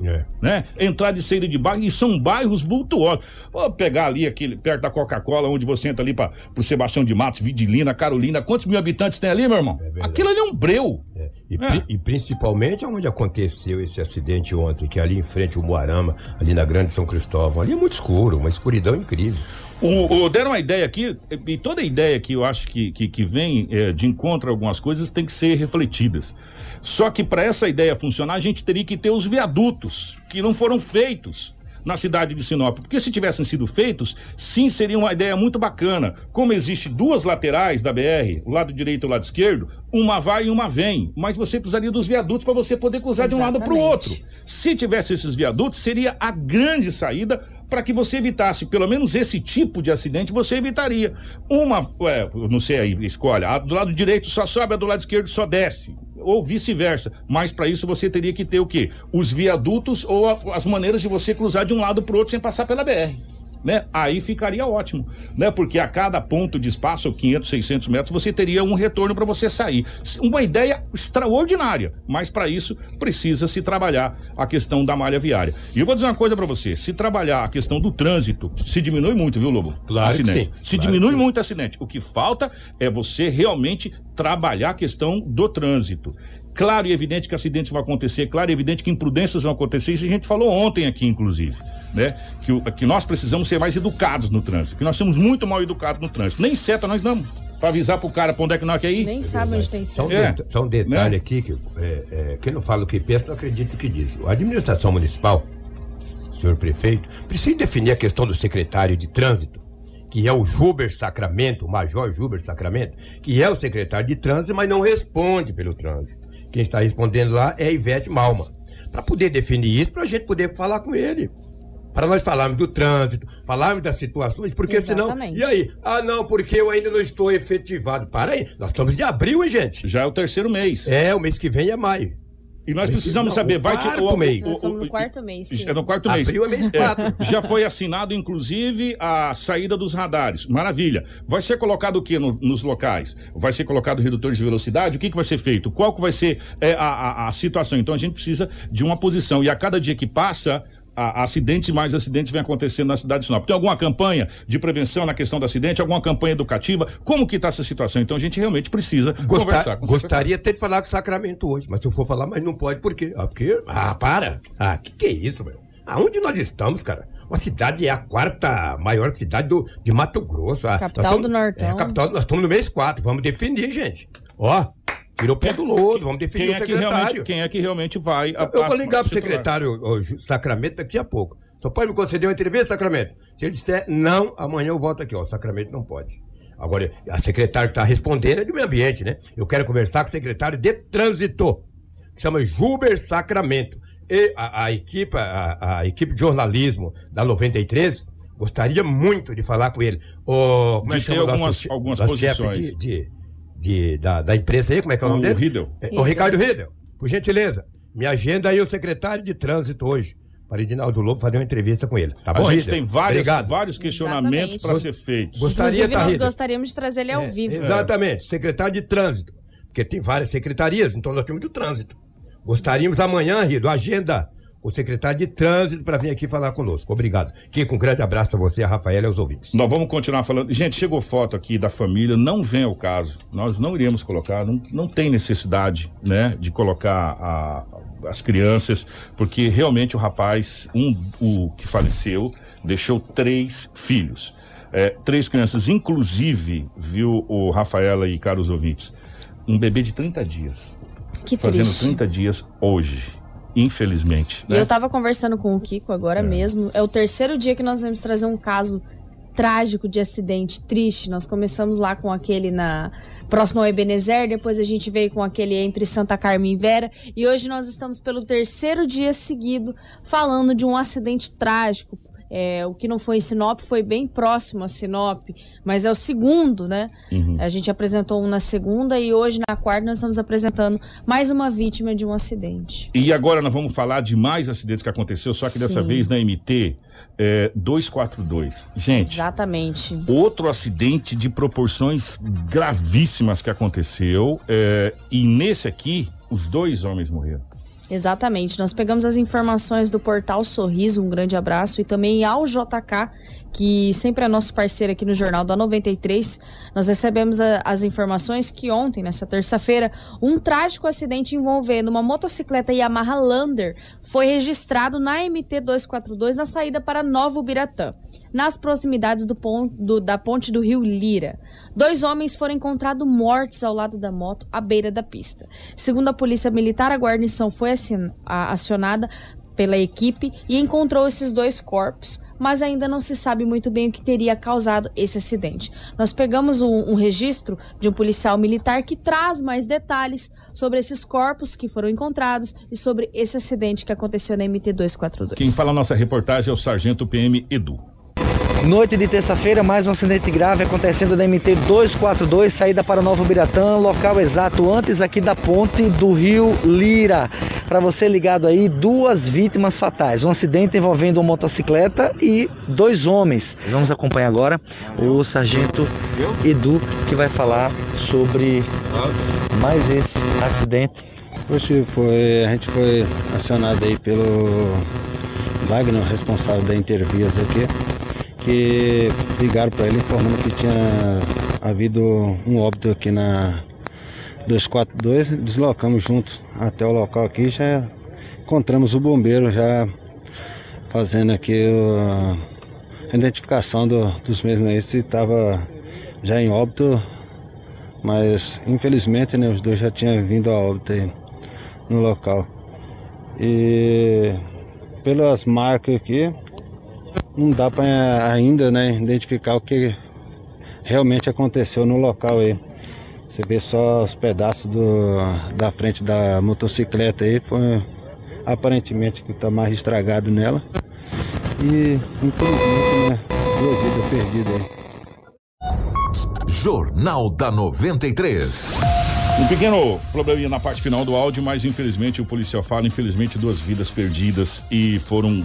É. Né? Entrada e saída de bairro, e são bairros vultuosos. Vou pegar ali, aquele, perto da Coca-Cola, onde você entra ali para pro Sebastião de Matos, Vidilina, Carolina. Quantos mil habitantes tem ali, meu irmão? Aquilo ali é um breu. E, pri- e principalmente onde aconteceu esse acidente ontem, que é ali em frente ao Moarama, ali na Grande São Cristóvão. Ali é muito escuro, uma escuridão incrível. O, o- deram uma ideia aqui, e toda ideia que eu acho que, que, que vem eh, de encontro a algumas coisas tem que ser refletidas. Só que para essa ideia funcionar, a gente teria que ter os viadutos, que não foram feitos na cidade de Sinop. Porque se tivessem sido feitos, sim, seria uma ideia muito bacana. Como existe duas laterais da BR, o lado direito e o lado esquerdo, uma vai e uma vem. Mas você precisaria dos viadutos para você poder cruzar de um lado para o outro. Se tivesse esses viadutos, seria a grande saída para que você evitasse pelo menos esse tipo de acidente, você evitaria. Uma, eu não sei aí, escolha, a do lado direito só sobe, a do lado esquerdo só desce. Ou vice-versa. Mas para isso você teria que ter o quê? Os viadutos ou a- as maneiras de você cruzar de um lado para outro sem passar pela BR. Né? Aí ficaria ótimo, né? Porque a cada ponto de espaço, 500, 600 metros, você teria um retorno para você sair. Uma ideia extraordinária, mas para isso precisa se trabalhar a questão da malha viária. E eu vou dizer uma coisa para você: se trabalhar a questão do trânsito, se diminui muito, viu, Lobo? Claro que acidente. sim. Se Claro diminui que muito acidente. O que falta é você realmente trabalhar a questão do trânsito. Claro e evidente que acidentes vão acontecer, claro e evidente que imprudências vão acontecer, isso a gente falou ontem aqui, inclusive, né? Que, que nós precisamos ser mais educados no trânsito, que nós somos muito mal educados no trânsito. Nem seta nós damos pra avisar pro cara pra onde é que nós quer ir. Nem sabe onde tem Só um, certo. É. det- só um detalhe Né? aqui, que é, é, quem não fala o que pensa não acredita o que diz. A administração municipal, senhor prefeito, precisa definir a questão do secretário de trânsito, que é o Juber Sacramento, o Major Juber Sacramento, que é o secretário de trânsito, mas não responde pelo trânsito. Quem está respondendo lá é a Ivete Malma. Para poder definir isso, para a gente poder falar com ele. Para nós falarmos do trânsito, falarmos das situações, porque Exatamente. senão. E aí? Ah, não, porque eu ainda não estou efetivado. Para aí, nós estamos de abril, hein, gente? Já é o terceiro mês. É, o mês que vem é maio. E nós precisamos não, saber, o vai ter quarto mês. Nós estamos no quarto mês. que- É no quarto mês. Abril é mês quatro. <laughs> já foi assinado, inclusive, a saída dos radares. Maravilha. Vai ser colocado o que no- nos locais? Vai ser colocado redutores de velocidade? O que, que vai ser feito? Qual que vai ser é, a, a- a situação? Então a gente precisa de uma posição. E a cada dia que passa. A- acidentes e mais acidentes vêm acontecendo na cidade de Sinop. Tem alguma campanha de prevenção na questão do acidente? Alguma campanha educativa? Como que está essa situação? Então a gente realmente precisa Gostar- conversar com gostaria até de falar com o Sacramento hoje, mas se eu for falar, mas não pode, por quê? Ah, porque. Ah, para! Ah, que que é isso, meu? Aonde nós estamos, cara? Uma cidade é a quarta maior cidade do, de Mato Grosso. Ah, Capital do Nortão. É, capital, nós estamos no mês 4, vamos definir, gente. Ó, Tirou o pé do lodo, vamos defender Quem o é, que secretário. quem é que realmente vai. a Eu vou ligar pro secretário ô, Ju- Sacramento daqui a pouco. Só pode me conceder uma entrevista, Sacramento? Se ele disser não, amanhã eu volto aqui, ó. Sacramento não pode. Agora, a secretária que está respondendo é do meio ambiente, né? Eu quero conversar com o secretário de trânsito, que chama Juber Sacramento. E a, a equipe, a, a equipe de jornalismo da 93 gostaria muito de falar com ele. O, como é De que ter algumas- che- algumas nosso chefe posições. De, de, de- da, da imprensa aí, como é que é o nome O dele? Riddle. É, O Ricardo Riddle, por gentileza. Me agenda aí o secretário de trânsito hoje. Para Edinaldo Lobo fazer uma entrevista com ele. Tá bom, a gente tem vários, Obrigado. vários questionamentos para ser feitos. Gostaria, Inclusive, tá, nós gostaríamos de trazer ele ao É, vivo. Exatamente, secretário de trânsito. Porque tem várias secretarias, então nós temos do trânsito. Gostaríamos amanhã, Rido, agenda o secretário de trânsito para vir aqui falar conosco. Obrigado. Kiko, um grande abraço a você, a Rafaela e aos ouvintes. Nós vamos continuar falando. Gente, chegou foto aqui da família, não vem ao caso. Nós não iremos colocar, não, não tem necessidade, né, de colocar a- as crianças, porque realmente o rapaz, um, o que faleceu, deixou três filhos. É, três crianças, inclusive, viu o Rafaela e caros ouvintes, um bebê de 30 dias. Que fazendo triste. 30 dias hoje, infelizmente. E né? eu tava conversando com o Kiko agora mesmo. É o terceiro dia que nós vamos trazer um caso trágico de acidente, triste. Nós começamos lá com aquele na próximo ao Ebenezer, depois a gente veio com aquele entre Santa Carmen e Vera, e hoje nós estamos pelo terceiro dia seguido falando de um acidente trágico. É, o que não foi em Sinop foi bem próximo a Sinop, mas é o segundo, né? Uhum. A gente apresentou um na segunda e hoje na quarta nós estamos apresentando mais uma vítima de um acidente. E agora nós vamos falar de mais acidentes que aconteceu, só que dessa Sim. vez na MT é, 242. Gente, Exatamente. outro acidente de proporções gravíssimas que aconteceu. é, e nesse aqui, os dois homens morreram. Exatamente. Nós pegamos as informações do portal Sorriso, um grande abraço, e também ao JK, que sempre é nosso parceiro aqui no Jornal da 93. Nós recebemos a- as informações que ontem, nessa terça-feira, um trágico acidente envolvendo uma motocicleta Yamaha Lander foi registrado na MT 242 na saída para Novo Biratã, nas proximidades do pon- do- da ponte do Rio Lira. Dois homens foram encontrados mortos ao lado da moto, à beira da pista. Segundo a Polícia Militar, a guarnição foi acionada pela equipe e encontrou esses dois corpos, mas ainda não se sabe muito bem o que teria causado esse acidente. Nós pegamos um, um registro de um policial militar que traz mais detalhes sobre esses corpos que foram encontrados e sobre esse acidente que aconteceu na MT 242. Quem fala nossa reportagem é o Sargento PM Edu. Noite de terça-feira, mais um acidente grave acontecendo na MT 242, saída para Novo Biratã, local exato antes aqui da ponte do Rio Lira. Para você ligado aí, duas vítimas fatais. Um acidente envolvendo uma motocicleta e dois homens. Vamos acompanhar agora o sargento Edu, que vai falar sobre mais esse acidente. Hoje foi, a gente foi acionado aí pelo Wagner, responsável da Intervias aqui, que ligaram para ele informando que tinha havido um óbito aqui na 242. Deslocamos juntos até o local aqui, já encontramos o bombeiro já fazendo aqui a identificação do- dos mesmos aí, se estava já em óbito, mas infelizmente né, os dois já tinham vindo a óbito aí no local. E pelas marcas aqui, não dá para ainda né, identificar o que realmente aconteceu no local aí. Você vê só os pedaços do, da frente da motocicleta aí, foi aparentemente que está mais estragado nela. E infelizmente, né, duas vidas perdidas aí. Jornal da 93. Um pequeno probleminha na parte final do áudio, mas infelizmente o policial fala, infelizmente duas vidas perdidas e foram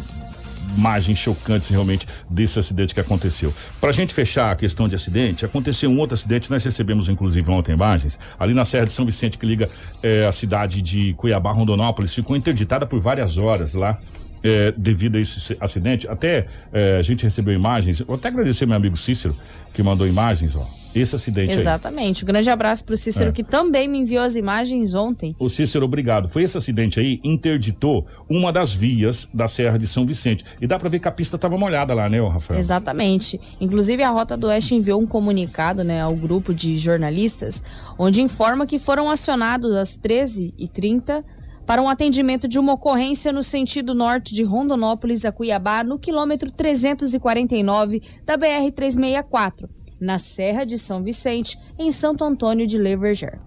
imagens chocantes realmente desse acidente que aconteceu. Pra gente fechar a questão de acidente, aconteceu um outro acidente, nós recebemos inclusive ontem imagens, ali na Serra de São Vicente que liga eh, a cidade de Cuiabá, Rondonópolis, ficou interditada por várias horas lá é, devido a esse acidente. Até é, a gente recebeu imagens. Vou até agradecer meu amigo Cícero, que mandou imagens, ó. Esse acidente Exatamente. Um grande abraço pro Cícero, É. que também me enviou as imagens ontem. O Cícero, obrigado. Foi esse acidente aí, interditou uma das vias da Serra de São Vicente. E dá pra ver que a pista tava molhada lá, né, Rafael? Exatamente. Inclusive, a Rota do Oeste enviou um comunicado né, ao grupo de jornalistas, onde informa que foram acionados às 13h30 para um atendimento de uma ocorrência no sentido norte de Rondonópolis a Cuiabá, no quilômetro 349 da BR-364, na Serra de São Vicente, em Santo Antônio de Leverger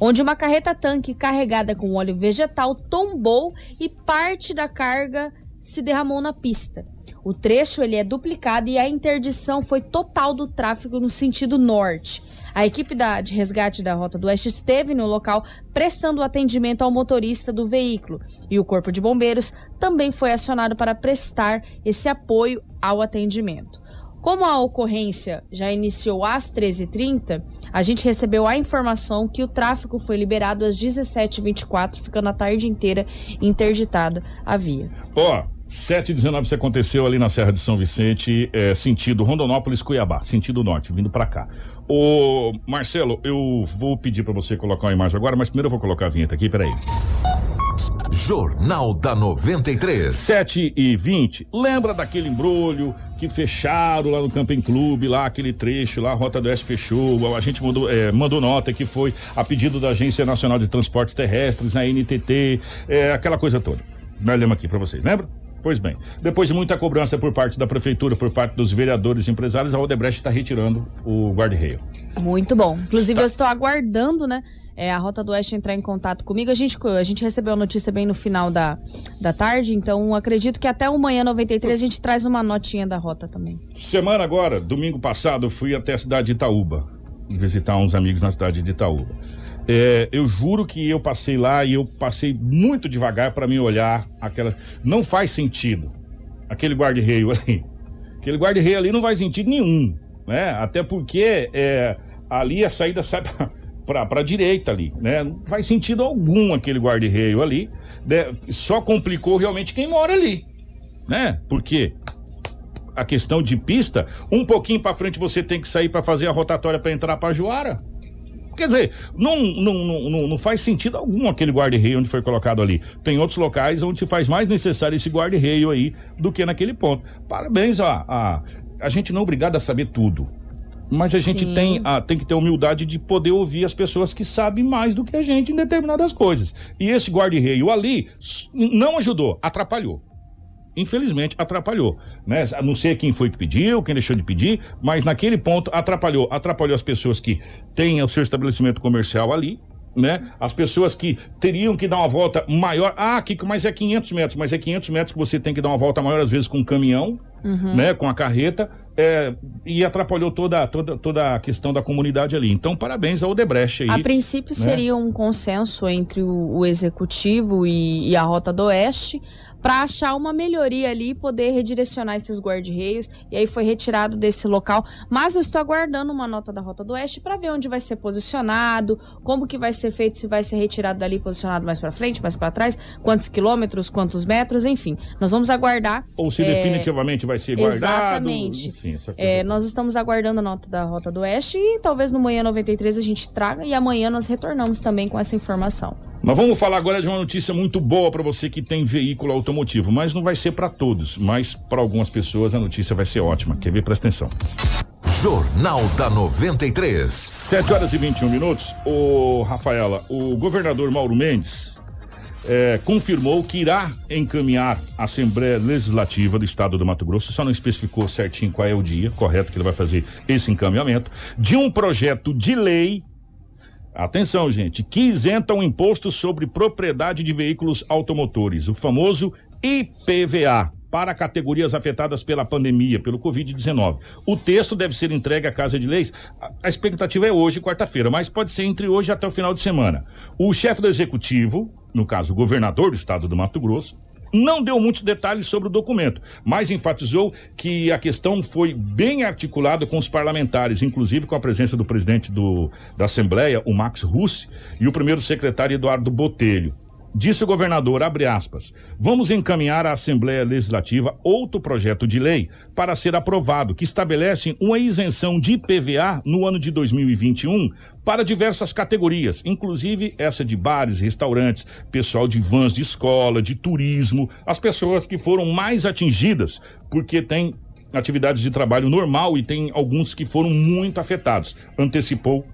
onde uma carreta-tanque carregada com óleo vegetal tombou e parte da carga se derramou na pista. O trecho ele é duplicado e a interdição foi total do tráfego no sentido norte. A equipe da- de resgate da Rota do Oeste esteve no local prestando atendimento ao motorista do veículo e o Corpo de Bombeiros também foi acionado para prestar esse apoio ao atendimento. Como a ocorrência já iniciou às 13h30, a gente recebeu a informação que o tráfego foi liberado às 17h24, ficando a tarde inteira interditada a via. Ó, 719 isso aconteceu ali na Serra de São Vicente, é, sentido Rondonópolis, Cuiabá, sentido norte, vindo pra cá. Ô, Marcelo, eu vou pedir pra você colocar uma imagem agora, mas primeiro eu vou colocar a vinheta aqui, peraí. Jornal da 93. 7 e 20. Lembra daquele embrulho que fecharam lá no Camping Clube, lá aquele trecho, lá a Rota do Oeste fechou. A gente mandou, é, mandou nota que foi a pedido da Agência Nacional de Transportes Terrestres, a NTT, é, aquela coisa toda. Nós lemos aqui pra vocês, lembra? Pois bem, depois de muita cobrança por parte da prefeitura, por parte dos vereadores e empresários, a Odebrecht está retirando o guarda-reio. Muito bom. Inclusive, eu estou aguardando, né? é, a Rota do Oeste entrar em contato comigo. A gente, a gente recebeu a notícia bem no final da, da tarde, então acredito que até o manhã 93 a gente traz uma notinha da rota também. Semana agora, domingo passado, fui até a cidade de Itaúba, visitar uns amigos na cidade de Itaúba. É, eu juro que eu passei lá e eu passei muito devagar para me olhar aquela. Não faz sentido aquele guarda-reio ali. Aquele guarda-reio ali não faz sentido nenhum, né? Até porque é, ali a saída sai pra, pra direita ali, né? Não faz sentido algum aquele guarda-reio ali. né? Só complicou realmente quem mora ali, né? Porque a questão de pista, um pouquinho para frente você tem que sair para fazer a rotatória para entrar para Juara. Quer dizer, não, não, não, não, faz sentido algum aquele guarda-reio onde foi colocado ali. Tem outros locais onde se faz mais necessário esse guarda-reio aí do que naquele ponto. Parabéns a, a, a gente não é obrigado a saber tudo. Mas a gente Sim. tem, a, tem que ter a humildade de poder ouvir as pessoas que sabem mais do que a gente em determinadas coisas. E esse guarda-reio ali não ajudou, atrapalhou infelizmente atrapalhou, né? Não sei quem foi que pediu, quem deixou de pedir, mas naquele ponto atrapalhou, atrapalhou as pessoas que têm o seu estabelecimento comercial ali, né? As pessoas que teriam que dar uma volta maior, ah, Kiko, mas é 500 metros, mas é 500 metros que você tem que dar uma volta maior às vezes com um caminhão, Uhum. né? Com a carreta, é, e atrapalhou toda, toda, toda a questão da comunidade ali. Então, parabéns ao Odebrecht aí. A princípio né? seria um consenso entre o, o executivo e, e a Rota do Oeste para achar uma melhoria ali e poder redirecionar esses guarda-reios. E aí foi retirado desse local. Mas eu estou aguardando uma nota da Rota do Oeste para ver onde vai ser posicionado, como que vai ser feito, se vai ser retirado dali, posicionado mais para frente, mais para trás, quantos quilômetros, quantos metros, enfim. Nós vamos aguardar. Ou se é, definitivamente vai ser guardado. Exatamente. Enfim, É, nós estamos aguardando a nota da Rota do Oeste e talvez no Manhã 93 a gente traga e amanhã nós retornamos também com essa informação. Nós vamos falar agora de uma notícia muito boa para você que tem veículo automotivo, mas não vai ser para todos, mas para algumas pessoas a notícia vai ser ótima. Quer ver? Presta atenção. Jornal da 93. 7 horas e 21 minutos. Ô, Rafaela, o governador Mauro Mendes eh, confirmou que irá encaminhar a Assembleia Legislativa do Estado do Mato Grosso, só não especificou certinho qual é o dia correto que ele vai fazer esse encaminhamento, de um projeto de lei Atenção, gente, que isenta o imposto sobre propriedade de veículos automotores, o famoso IPVA, para categorias afetadas pela pandemia, pelo Covid-19. O texto deve ser entregue à Casa de Leis. A expectativa é hoje, quarta-feira, mas pode ser entre hoje até o final de semana. O chefe do executivo, no caso, o governador do estado do Mato Grosso, não deu muitos detalhes sobre o documento, mas enfatizou que a questão foi bem articulada com os parlamentares, inclusive com a presença do presidente do, da Assembleia, o Max Russi, e o primeiro secretário Eduardo Botelho. Disse o governador, abre aspas, vamos encaminhar à Assembleia Legislativa outro projeto de lei para ser aprovado que estabelece uma isenção de IPVA no ano de 2021 para diversas categorias, inclusive essa de bares, restaurantes, pessoal de vans de escola, de turismo, as pessoas que foram mais atingidas porque tem atividades de trabalho normal e tem alguns que foram muito afetados, antecipou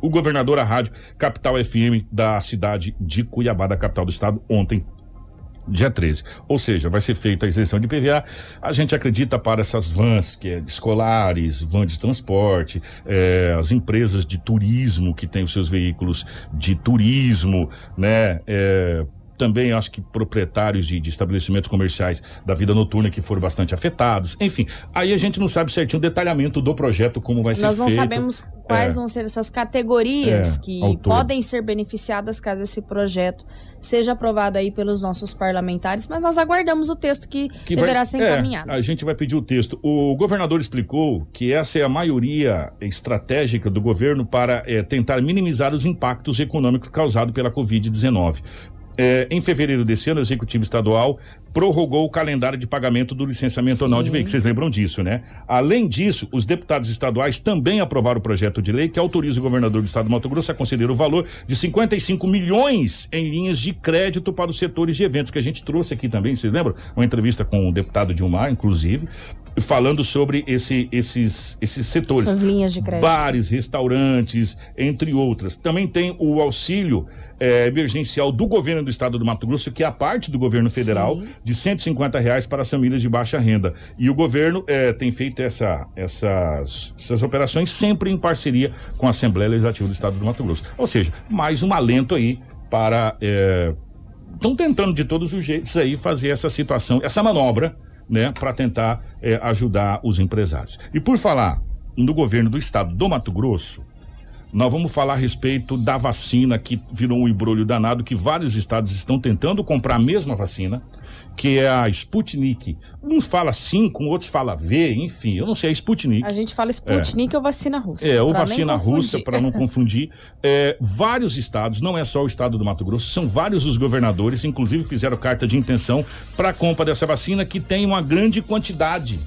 o governador à rádio Capital FM da cidade de Cuiabá, da capital do estado, ontem, dia 13. Ou seja, vai ser feita a isenção de PVA. A gente acredita para essas vans, que é escolares, vans de transporte, eh, as empresas de turismo que têm os seus veículos de turismo, né? Eh, também acho que proprietários de, de, estabelecimentos comerciais da vida noturna que foram bastante afetados. Enfim, aí a gente não sabe certinho o detalhamento do projeto, como vai Nós ser feito. Nós não sabemos quais É. vão ser essas categorias É, que podem ser beneficiadas caso esse projeto seja aprovado aí pelos nossos parlamentares, mas nós aguardamos o texto que, que deverá vai- ser é, encaminhado. a gente vai pedir o texto. O governador explicou que essa é a maioria estratégica do governo para eh, tentar minimizar os impactos econômicos causados pela Covid-19. Eh, em fevereiro desse ano, o Executivo Estadual prorrogou o calendário de pagamento do licenciamento anual de veículos. Vocês lembram disso, né? Além disso, os deputados estaduais também aprovaram o projeto de lei que autoriza o governador do estado do Mato Grosso a conceder o valor de 55 milhões em linhas de crédito para os setores de eventos que a gente trouxe aqui também. Vocês lembram? Uma entrevista com o deputado Dilmar, inclusive, falando sobre esse, esses, esses setores. Essas linhas de crédito. Bares, restaurantes, entre outras. Também tem o auxílio eh, emergencial do governo do estado do Mato Grosso, que é a parte do governo federal, de 150 reais para as famílias de baixa renda. E o governo eh, tem feito essa, essas, essas operações sempre em parceria com a Assembleia Legislativa do estado do Mato Grosso. Ou seja, mais um alento aí para. Estão tentando de todos os jeitos aí fazer essa situação, essa manobra, né, para tentar eh, ajudar os empresários. E por falar no governo do estado do Mato Grosso, nós vamos falar a respeito da vacina que virou um embrulho danado, que vários estados estão tentando comprar a mesma vacina, que é a Sputnik. Um fala 5, outros fala V, enfim, eu não sei, é Sputnik. A gente fala Sputnik ou vacina russa. É, ou vacina russa, para não confundir. <laughs> É, vários estados, não é só o estado do Mato Grosso, são vários os governadores, inclusive fizeram carta de intenção para a compra dessa vacina, que tem uma grande quantidade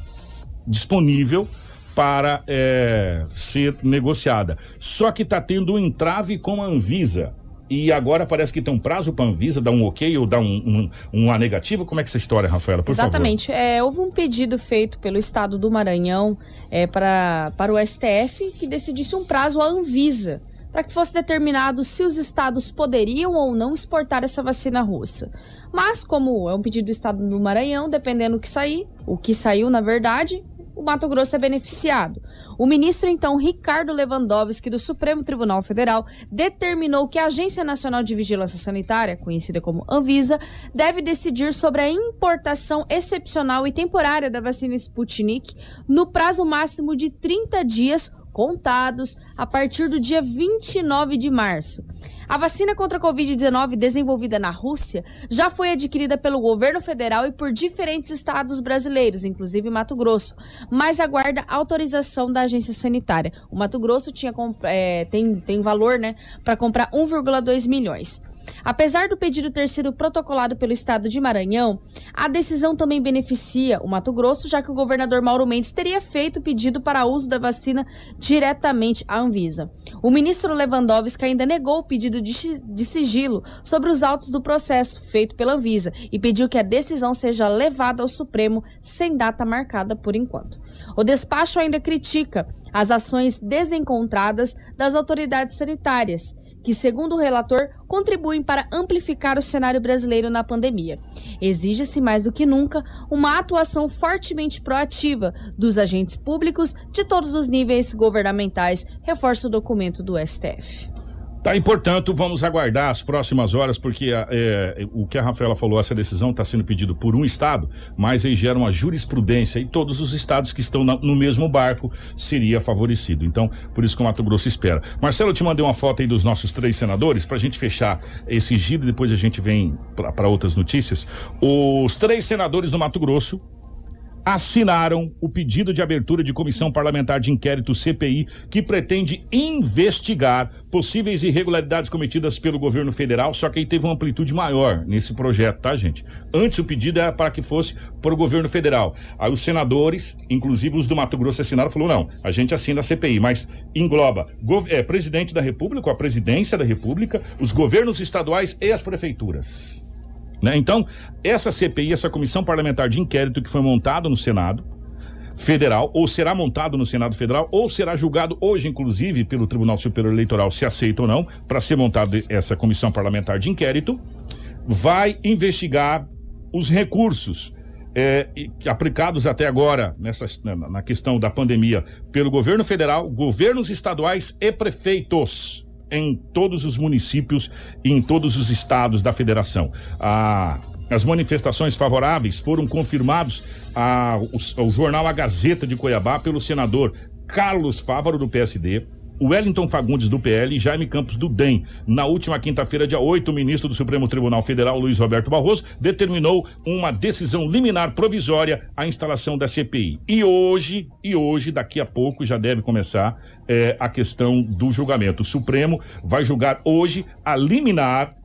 disponível para é, ser negociada. Só que está tendo um entrave com a Anvisa. E agora parece que tem um prazo para a Anvisa dar um ok ou dar um, um, uma negativa. Como é que essa história, Rafaela? Por Exatamente. É, houve um pedido feito pelo estado do Maranhão é, para, para o STF que decidisse um prazo à Anvisa para que fosse determinado se os estados poderiam ou não exportar essa vacina russa. Mas, como é um pedido do estado do Maranhão, dependendo do que sair, o que saiu, na verdade, o Mato Grosso é beneficiado. O ministro, então, Ricardo Lewandowski, do Supremo Tribunal Federal, determinou que a Agência Nacional de Vigilância Sanitária, conhecida como Anvisa, deve decidir sobre a importação excepcional e temporária da vacina Sputnik no prazo máximo de 30 dias contados a partir do dia 29 de março. A vacina contra a Covid-19 desenvolvida na Rússia já foi adquirida pelo governo federal e por diferentes estados brasileiros, inclusive Mato Grosso, mas aguarda autorização da agência sanitária. O Mato Grosso tinha é, tem, tem valor né, para comprar 1,2 milhões. Apesar do pedido ter sido protocolado pelo estado de Maranhão, a decisão também beneficia o Mato Grosso, já que o governador Mauro Mendes teria feito o pedido para uso da vacina diretamente à Anvisa. O ministro Lewandowski ainda negou o pedido de sigilo sobre os autos do processo feito pela Anvisa e pediu que a decisão seja levada ao Supremo sem data marcada por enquanto. O despacho ainda critica as ações desencontradas das autoridades sanitárias que, segundo o relator, contribuem para amplificar o cenário brasileiro na pandemia. Exige-se mais do que nunca uma atuação fortemente proativa dos agentes públicos de todos os níveis governamentais, reforça o documento do STF. Tá, e portanto, vamos aguardar as próximas horas, porque a- é, o que a Rafaela falou, essa decisão está sendo pedida por um estado, mas aí gera uma jurisprudência e todos os estados que estão na- no mesmo barco seria favorecido. Então, por isso que o Mato Grosso espera. Marcelo, eu te mandei uma foto aí dos nossos três senadores, para a gente fechar esse giro e depois a gente vem para outras notícias. Os três senadores do Mato Grosso assinaram o pedido de abertura de comissão parlamentar de inquérito CPI que pretende investigar possíveis irregularidades cometidas pelo governo federal, só que aí teve uma amplitude maior nesse projeto, tá, gente? Antes o pedido era para que fosse para o governo federal. Aí os senadores, inclusive os do Mato Grosso assinaram, falou: "Não, a gente assina a CPI, mas engloba é, presidente da República, a presidência da República, os governos estaduais e as prefeituras." Né? Então, essa CPI, essa comissão parlamentar de inquérito que foi montada no Senado Federal, ou será montado no Senado Federal, ou será julgado hoje, inclusive, pelo Tribunal Superior Eleitoral, se aceita ou não, para ser montada essa comissão parlamentar de inquérito, vai investigar os recursos é, aplicados até agora nessa, na questão da pandemia pelo governo federal, governos estaduais e prefeitos em todos os municípios e em todos os estados da federação. A, as manifestações favoráveis foram confirmados ao, ao jornal A Gazeta de Cuiabá pelo senador Carlos Fávaro, do PSD, Wellington Fagundes, do PL, e Jaime Campos, do DEM. Na última quinta-feira, dia 8, o ministro do Supremo Tribunal Federal, Luiz Roberto Barroso, determinou uma decisão liminar provisória à instalação da CPI. E hoje, e hoje, daqui a pouco, já deve começar é, a questão do julgamento. O Supremo vai julgar hoje a liminar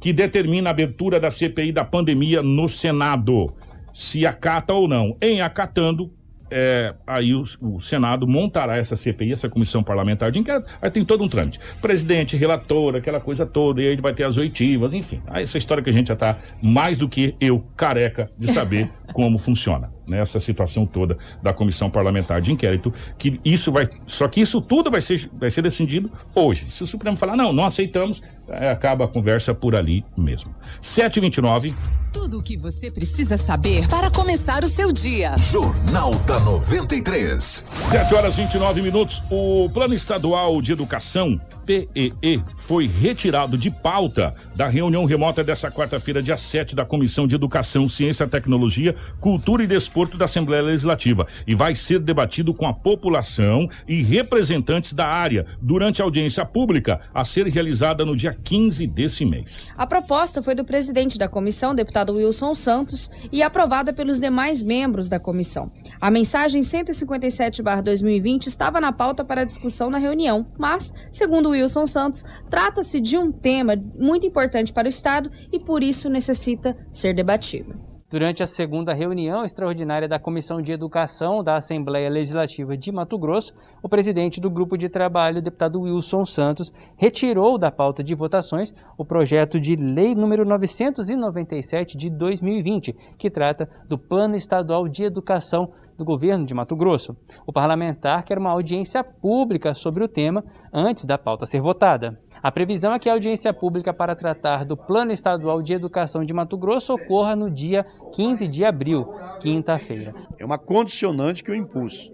que determina a abertura da CPI da pandemia no Senado. Se acata ou não. Em acatando, é, aí o, o, Senado montará essa CPI, essa comissão parlamentar de inquérito, aí tem todo um trâmite. Presidente, relator, aquela coisa toda, e aí vai ter as oitivas, enfim. Aí essa história que a gente já está mais do que eu careca de saber <laughs> como funciona nessa né, situação toda da comissão parlamentar de inquérito, que isso vai, só que isso tudo vai ser, vai ser decidido hoje. Se o Supremo falar, não, não aceitamos, é, acaba a conversa por ali mesmo. 729. Tudo o que você precisa saber para começar o seu dia. Jornal da 93. 7 horas 29 minutos. O Plano Estadual de Educação, PEE, foi retirado de pauta da reunião remota dessa quarta-feira, dia 7, da Comissão de Educação, Ciência, Tecnologia, Cultura e Desporto da Assembleia Legislativa e vai ser debatido com a população e representantes da área durante a audiência pública a ser realizada no dia 15 desse mês. A proposta foi do presidente da comissão, deputado Wilson Santos, e aprovada pelos demais membros da comissão. A mensagem 157/2020 estava na pauta para discussão na reunião, mas, segundo Wilson Santos, trata-se de um tema muito importante para o estado e por isso necessita ser debatido. Durante a segunda reunião extraordinária da Comissão de Educação da Assembleia Legislativa de Mato Grosso, o presidente do grupo de trabalho, deputado Wilson Santos, retirou da pauta de votações o projeto de lei número 997 de 2020, que trata do Plano Estadual de Educação do governo de Mato Grosso. O parlamentar quer uma audiência pública sobre o tema antes da pauta ser votada. A previsão é que a audiência pública para tratar do Plano Estadual de Educação de Mato Grosso ocorra no dia 15 de abril, quinta-feira. É uma condicionante que eu impus.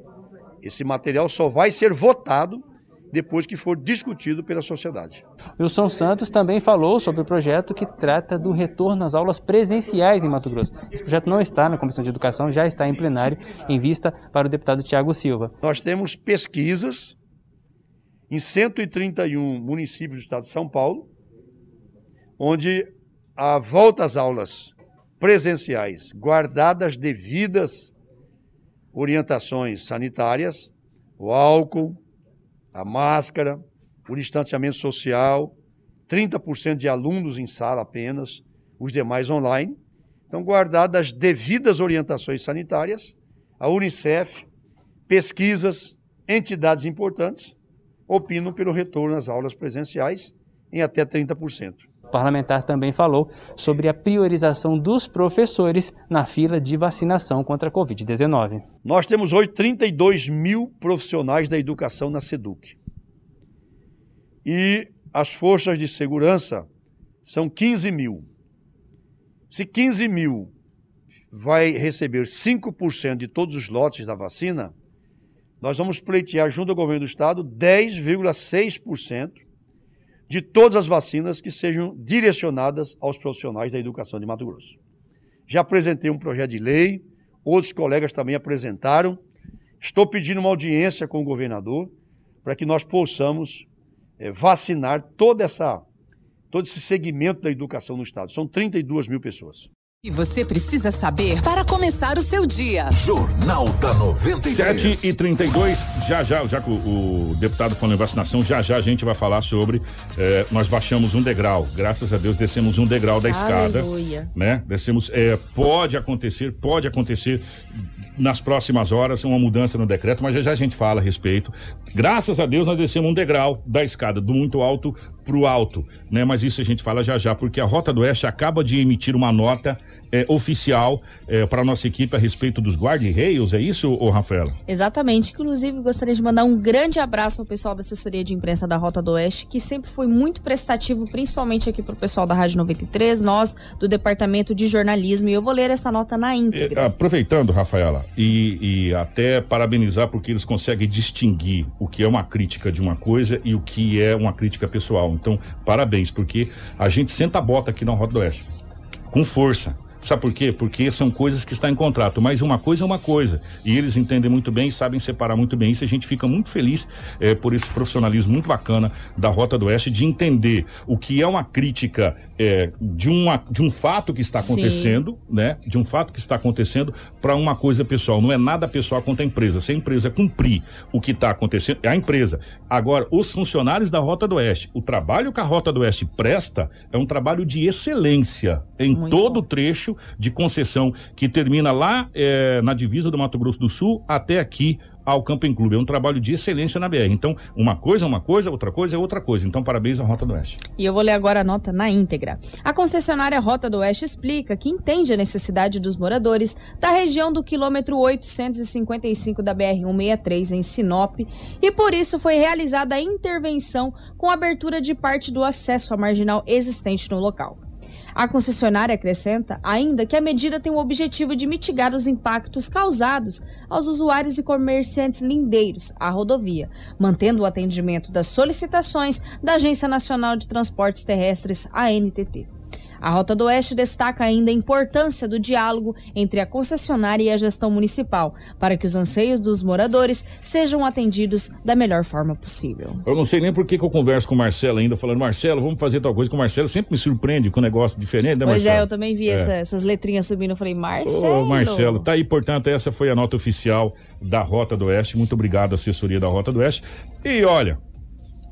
Esse material só vai ser votado depois que for discutido pela sociedade. Wilson Santos também falou sobre o projeto que trata do retorno às aulas presenciais em Mato Grosso. Esse projeto não está na Comissão de Educação, já está em plenário, em vista para o deputado Tiago Silva. Nós temos pesquisas em 131 municípios do estado de São Paulo, onde a volta às aulas presenciais, guardadas devidas orientações sanitárias, o álcool, a máscara, o distanciamento social, 30% de alunos em sala apenas, os demais online. Então, guardadas as devidas orientações sanitárias, a Unicef, pesquisas, entidades importantes, opinam pelo retorno às aulas presenciais em até 30%. O parlamentar também falou sobre a priorização dos professores na fila de vacinação contra a Covid-19. Nós temos hoje 32 mil profissionais da educação na SEDUC. E as forças de segurança são 15 mil. Se 15 mil vai receber 5% de todos os lotes da vacina, nós vamos pleitear junto ao governo do estado 10,6% de todas as vacinas que sejam direcionadas aos profissionais da educação de Mato Grosso. Já apresentei um projeto de lei, outros colegas também apresentaram. Estou pedindo uma audiência com o governador para que nós possamos é, vacinar toda essa, todo esse segmento da educação no estado. São 32 mil pessoas. E você precisa saber para começar o seu dia. Jornal da 93. 7 e 32 já já, já que o, o deputado falou em vacinação, já já a gente vai falar sobre. eh, nós baixamos um degrau, graças a Deus descemos um degrau da escada. Aleluia. Né? Descemos. eh, pode acontecer, pode acontecer nas próximas horas uma mudança no decreto, mas já já a gente fala a respeito. Graças a Deus nós descemos um degrau da escada, do muito alto pro alto, né? Mas isso a gente fala já já, porque a Rota do Oeste acaba de emitir uma nota eh, oficial para nossa equipe a respeito dos guarda-reios, é isso, ô Rafaela? Exatamente. Inclusive, gostaria de mandar um grande abraço ao pessoal da assessoria de imprensa da Rota do Oeste, que sempre foi muito prestativo, principalmente aqui pro pessoal da Rádio 93, nós do departamento de jornalismo. E eu vou ler essa nota na íntegra. É, aproveitando, Rafaela, e, e até parabenizar porque eles conseguem distinguir o que é uma crítica de uma coisa e o que é uma crítica pessoal. Então, parabéns, porque a gente senta a bota aqui na Rota do Oeste. Com força. Sabe por quê? Porque são coisas que estão em contrato, mas uma coisa é uma coisa. E eles entendem muito bem, sabem separar muito bem isso. A gente fica muito feliz eh, por esse profissionalismo muito bacana da Rota do Oeste de entender o que é uma crítica eh, de, uma, de um fato que está Sim. acontecendo, né? De um fato que está acontecendo para uma coisa pessoal. Não é nada pessoal contra a empresa. Se a empresa cumprir o que está acontecendo, é a empresa. Agora, os funcionários da Rota do Oeste, o trabalho que a Rota do Oeste presta é um trabalho de excelência em todo o trecho de concessão que termina lá eh, na divisa do Mato Grosso do Sul até aqui ao Camping Clube. É um trabalho de excelência na BR. Então, uma coisa é uma coisa, outra coisa é outra coisa. Então, parabéns à Rota do Oeste. E eu vou ler agora a nota na íntegra. A concessionária Rota do Oeste explica que entende a necessidade dos moradores da região do quilômetro 855 da BR-163 em Sinop e por isso foi realizada a intervenção com abertura de parte do acesso à marginal existente no local. A concessionária acrescenta ainda que a medida tem o objetivo de mitigar os impactos causados aos usuários e comerciantes lindeiros à rodovia, mantendo o atendimento das solicitações da Agência Nacional de Transportes Terrestres, ANTT. A Rota do Oeste destaca ainda a importância do diálogo entre a concessionária e a gestão municipal, para que os anseios dos moradores sejam atendidos da melhor forma possível. Eu não sei nem por que, que eu converso com o Marcelo ainda, falando, Marcelo, vamos fazer tal coisa, que o Marcelo sempre me surpreende com um negócio diferente, né, Pois Marcelo? é, eu também vi É. essa- essas letrinhas subindo. Eu falei, Marcelo. Ô, Marcelo, tá aí, portanto, essa foi a nota oficial da Rota do Oeste. Muito obrigado, assessoria da Rota do Oeste. E olha,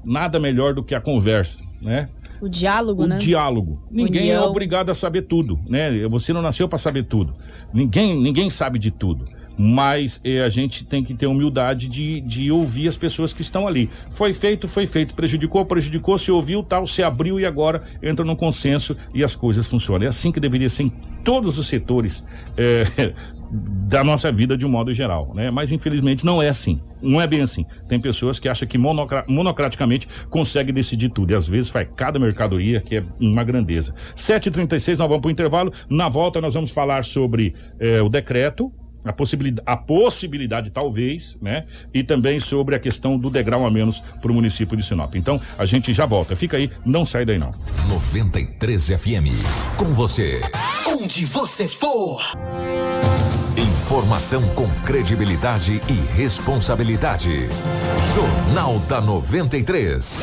nada melhor do que a conversa, né? O diálogo, o né? diálogo. Ninguém é União. obrigado a saber tudo, né? Você não nasceu para saber tudo. Ninguém, ninguém sabe de tudo. Mas eh, a gente tem que ter humildade de, de ouvir as pessoas que estão ali. Foi feito, foi feito. Prejudicou, prejudicou. Se ouviu, tal, se abriu e agora entra num consenso e as coisas funcionam. É assim que deveria ser em todos os setores eh, da nossa vida de um modo geral, né? Mas infelizmente não é assim. Não é bem assim. Tem pessoas que acham que monocra- monocraticamente consegue decidir tudo. E às vezes faz cada mercadoria que é uma grandeza. 7h36, nós vamos para o intervalo. Na volta, nós vamos falar sobre eh, o decreto. A possibilidade, a possibilidade, talvez, né? E também sobre a questão do degrau a menos para o município de Sinop. Então, a gente já volta. Fica aí, não sai daí não. 93 FM. Com você. Onde você for. Informação com credibilidade e responsabilidade. Jornal da 93.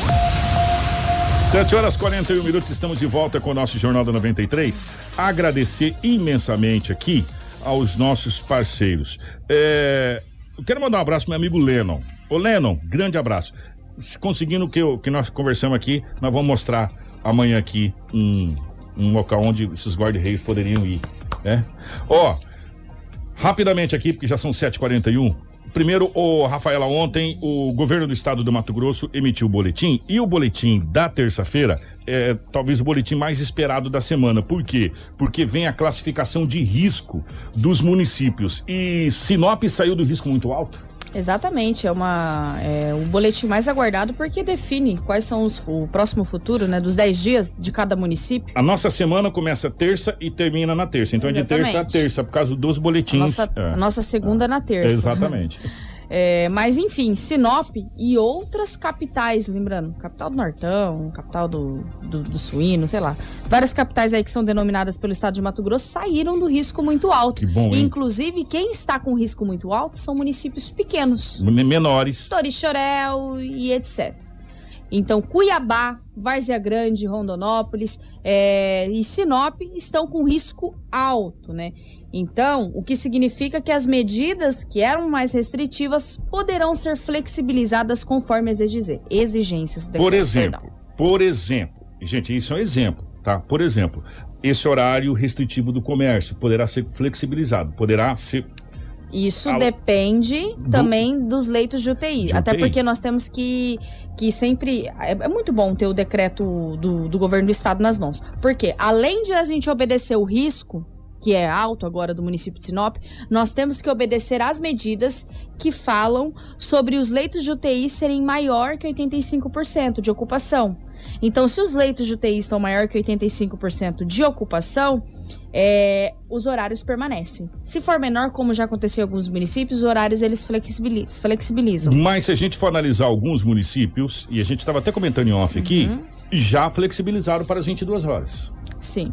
7 horas 41 minutos, estamos de volta com o nosso Jornal da 93. Agradecer imensamente aqui aos nossos parceiros. É, eu quero mandar um abraço pro meu amigo Lennon. Ô Lennon, grande abraço. Se Conseguindo o que, que nós conversamos aqui, nós vamos mostrar amanhã aqui um, um local onde esses guarda-reis poderiam ir. Né? Ó, rapidamente aqui, porque já são 7h41. Primeiro, o Rafaela, ontem o governo do estado do Mato Grosso emitiu o boletim e o boletim da terça-feira é talvez o boletim mais esperado da semana. Por quê? Porque vem a classificação de risco dos municípios e Sinop saiu do risco muito alto. Exatamente, é uma é o boletim mais aguardado porque define quais são os o próximo futuro, né, dos 10 dias de cada município. A nossa semana começa terça e termina na terça. Então é de terça a Exatamente. terça, por causa dos A boletins. nossa, É. a nossa segunda na terça. Exatamente. <laughs> É, mas enfim, Sinop e outras capitais, lembrando, capital do Nortão, capital do, do, do Suíno, sei lá. Várias capitais aí que são denominadas pelo estado de Mato Grosso saíram do risco muito alto. Que bom, hein? inclusive, quem está com risco muito alto são municípios pequenos. Menores. Torixorel e etc. Então, Cuiabá, Várzea Grande, Rondonópolis é, e Sinop estão com risco alto, né? Então, o que significa que as medidas que eram mais restritivas poderão ser flexibilizadas conforme as exigências do decreto. Por exemplo, perdão. por exemplo, gente, isso é um exemplo, tá? Por exemplo, esse horário restritivo do comércio poderá ser flexibilizado, poderá ser isso Ao... depende do... também dos leitos de UTI. de Até porque nós temos que, que sempre. É, é muito bom ter o decreto do, do governo do estado nas mãos. Porque, além de a gente obedecer o risco, que é alto agora do município de Sinop, nós temos que obedecer às medidas que falam sobre os leitos de UTI serem maior que 85% de ocupação. Então, se os leitos de UTI estão maior que 85% de ocupação, é, os horários permanecem. Se for menor, como já aconteceu em alguns municípios, os horários eles flexibilizam. Mas se a gente for analisar alguns municípios, e a gente estava até comentando em off aqui, uhum. já flexibilizaram para as 22 horas. Sim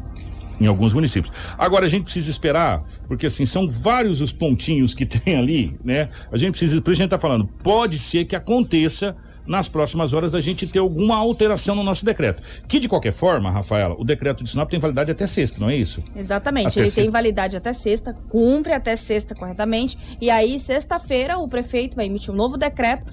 em alguns municípios. Agora a gente precisa esperar, porque assim, são vários os pontinhos que <laughs> tem ali, né? A gente precisa, por isso a gente tá falando, pode ser que aconteça nas próximas horas da gente ter alguma alteração no nosso decreto. Que de qualquer forma, Rafaela, o decreto de Sinop tem validade até sexta, não é isso? Exatamente, até ele sexta. tem validade até sexta, cumpre até sexta corretamente, e aí sexta-feira o prefeito vai emitir um novo decreto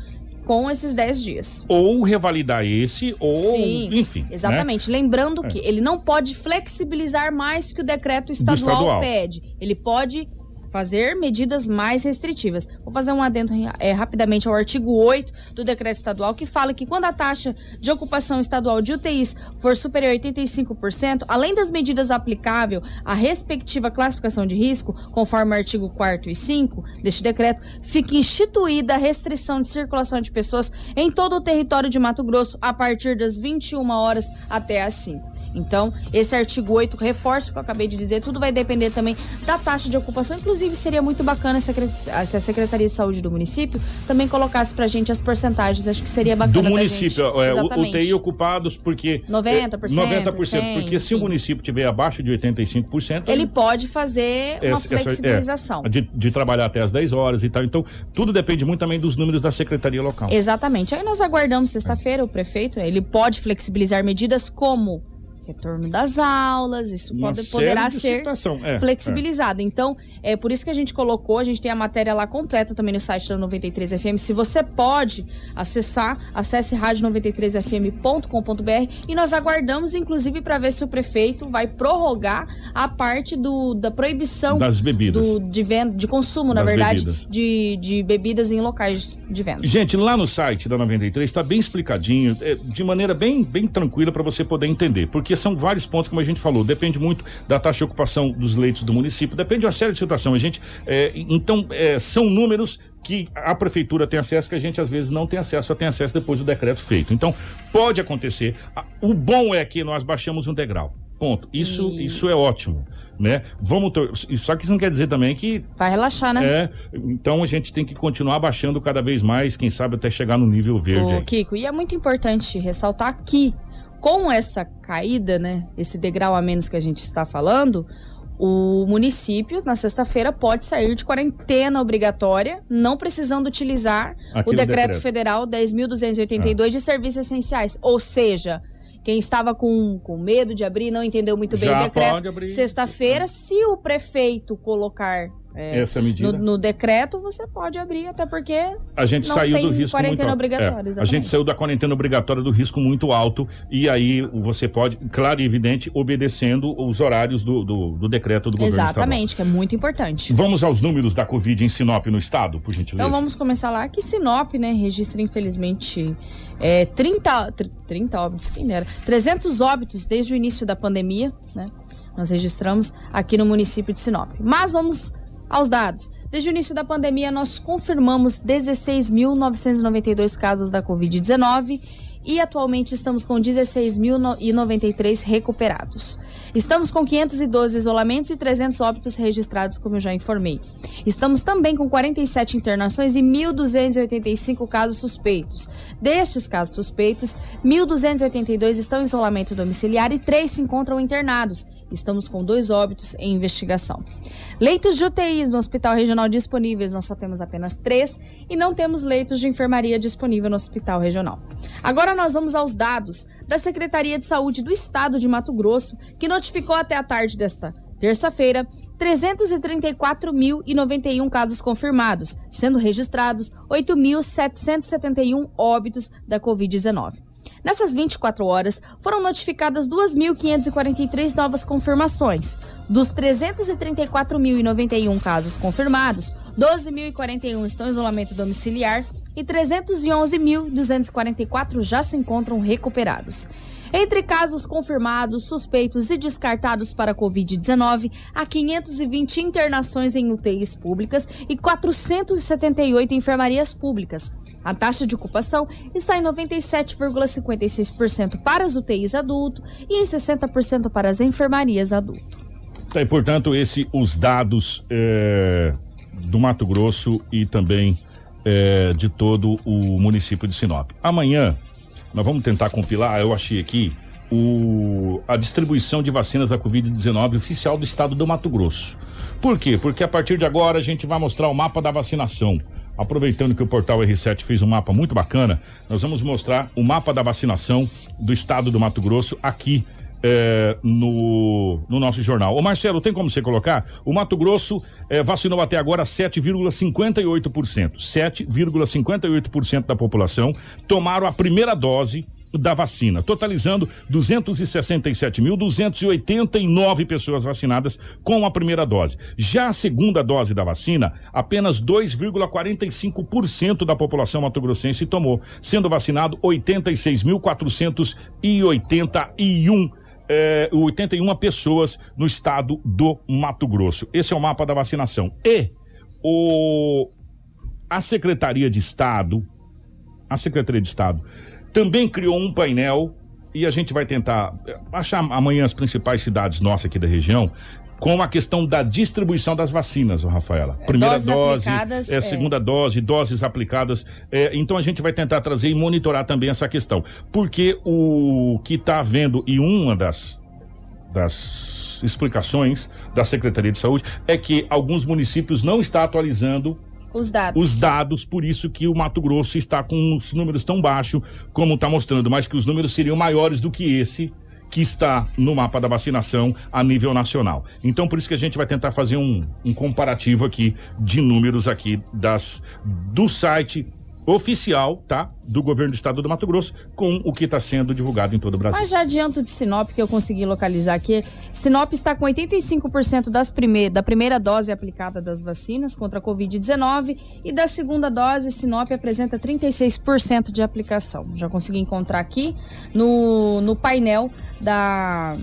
com esses 10 dias. Ou revalidar esse, ou Sim, enfim. Né? Exatamente. Né? Lembrando que é. ele não pode flexibilizar mais que o decreto estadual, estadual. pede. Ele pode fazer medidas mais restritivas. Vou fazer um adendo é, rapidamente ao artigo 8 do decreto estadual, que fala que quando a taxa de ocupação estadual de UTIs for superior a 85%, além das medidas aplicáveis à respectiva classificação de risco, conforme o artigo 4 e 5 deste decreto, fica instituída a restrição de circulação de pessoas em todo o território de Mato Grosso a partir das 21 horas até as 5. Então, esse artigo 8 reforça o que eu acabei de dizer, tudo vai depender também da taxa de ocupação. Inclusive, seria muito bacana se a Secretaria de Saúde do município também colocasse pra gente as porcentagens. Acho que seria bacana. Do município, é, UTI ocupados, porque. 90%. É, 90%, 100, porque se o município tiver abaixo de 85%. Ele pode fazer uma essa, flexibilização. É, de, de trabalhar até as 10 horas e tal. Então, tudo depende muito também dos números da secretaria local. Exatamente. Aí nós aguardamos sexta-feira o prefeito, ele pode flexibilizar medidas como retorno das aulas, isso pode, poderá ser é, flexibilizado. É. Então, é por isso que a gente colocou, a gente tem a matéria lá completa também no site da 93 FM. Se você pode acessar, acesse rádio93fm.com.br e nós aguardamos, inclusive, para ver se o prefeito vai prorrogar a parte do, da proibição das bebidas. Do, de, venda, de consumo, das na verdade, bebidas. De, de bebidas em locais de venda. Gente, lá no site da 93 está bem explicadinho, é, de maneira bem, bem tranquila para você poder entender. Porque são vários pontos, como a gente falou, depende muito da taxa de ocupação dos leitos do município, depende de uma série de situações. A gente, é, então, é, são números que a prefeitura tem acesso que a gente às vezes não tem acesso, só tem acesso depois do decreto feito. Então, pode acontecer. O bom é que nós baixamos um degrau. Ponto. Isso, e... isso é ótimo, né? Vamos só que isso não quer dizer também que vai relaxar, né? É. Então a gente tem que continuar baixando cada vez mais, quem sabe até chegar no nível verde. Ô, Kiko, e é muito importante ressaltar que com essa caída, né, esse degrau a menos que a gente está falando, o município, na sexta-feira, pode sair de quarentena obrigatória, não precisando utilizar o decreto, decreto. federal 10.282 ah. de serviços essenciais. Ou seja, quem estava com, com medo de abrir, não entendeu muito bem Já o decreto. Sexta-feira, se o prefeito colocar é, essa medida. No, no, decreto você pode abrir, até porque a gente saiu do risco quarentena muito obrigatória. É, a gente saiu da quarentena obrigatória do risco muito alto e aí você pode, claro e evidente, obedecendo os horários do, do, do decreto do governo Exatamente, que é muito importante. Vamos aos números da Covid em Sinop no estado, por gentileza. Então vamos começar lá que Sinop, né, registra infelizmente é, 30, 30 óbitos, quem dera, 300 óbitos desde o início da pandemia, né? Nós registramos aqui no município de Sinop. Mas vamos aos dados. Desde o início da pandemia, nós confirmamos 16.992 casos da Covid-19 e atualmente estamos com 16.093 recuperados. Estamos com 512 isolamentos e 300 óbitos registrados, como eu já informei. Estamos também com 47 internações e 1.285 casos suspeitos. Destes casos suspeitos, 1.282 estão em isolamento domiciliar e 3 se encontram internados. Estamos com dois óbitos em investigação. Leitos de UTIs no Hospital Regional disponíveis, nós só temos apenas três e não temos leitos de enfermaria disponível no Hospital Regional. Agora nós vamos aos dados da Secretaria de Saúde do Estado de Mato Grosso, que notificou até a tarde desta terça-feira 334.091 casos confirmados, sendo registrados 8.771 óbitos da Covid-19. Nessas 24 horas, foram notificadas 2.543 novas confirmações. Dos 334.091 casos confirmados, 12.041 estão em isolamento domiciliar e 311.244 já se encontram recuperados. Entre casos confirmados, suspeitos e descartados para Covid-19, há 520 internações em UTIs públicas e 478 enfermarias públicas. A taxa de ocupação está em 97,56% para as UTIs adulto e em 60% para as enfermarias adulto. Tá, e portanto, esse os dados é, do Mato Grosso e também é, de todo o município de Sinop. Amanhã nós vamos tentar compilar, eu achei aqui, o, a distribuição de vacinas da Covid-19 oficial do estado do Mato Grosso. Por quê? Porque a partir de agora a gente vai mostrar o mapa da vacinação. Aproveitando que o portal R7 fez um mapa muito bacana, nós vamos mostrar o mapa da vacinação do estado do Mato Grosso aqui é, no, no nosso jornal. Ô Marcelo, tem como você colocar? O Mato Grosso é, vacinou até agora 7,58%. 7,58% da população tomaram a primeira dose da vacina, totalizando 267.289 pessoas vacinadas com a primeira dose. Já a segunda dose da vacina, apenas 2,45% da população mato-grossense tomou, sendo vacinado 86.481 é, 81 pessoas no estado do Mato Grosso. Esse é o mapa da vacinação. E o, a Secretaria de Estado, a Secretaria de Estado também criou um painel e a gente vai tentar achar amanhã as principais cidades nossas aqui da região com a questão da distribuição das vacinas, Rafaela. Primeira Doses dose, é, é. segunda dose, doses aplicadas. É, então a gente vai tentar trazer e monitorar também essa questão. Porque o que está havendo, e uma das, das explicações da Secretaria de Saúde é que alguns municípios não estão atualizando Os dados. os dados, por isso que o Mato Grosso está com os números tão baixos como está mostrando, mas que os números seriam maiores do que esse que está no mapa da vacinação a nível nacional. Então, por isso que a gente vai tentar fazer um, um comparativo aqui de números aqui das do site oficial, tá? Do governo do estado do Mato Grosso com o que está sendo divulgado em todo o Brasil. Mas já adianto de Sinop que eu consegui localizar aqui. Sinop está com 85% das prime da primeira dose aplicada das vacinas contra a Covid-19 e da segunda dose, Sinop apresenta 36% de aplicação. Já consegui encontrar aqui no, no painel da,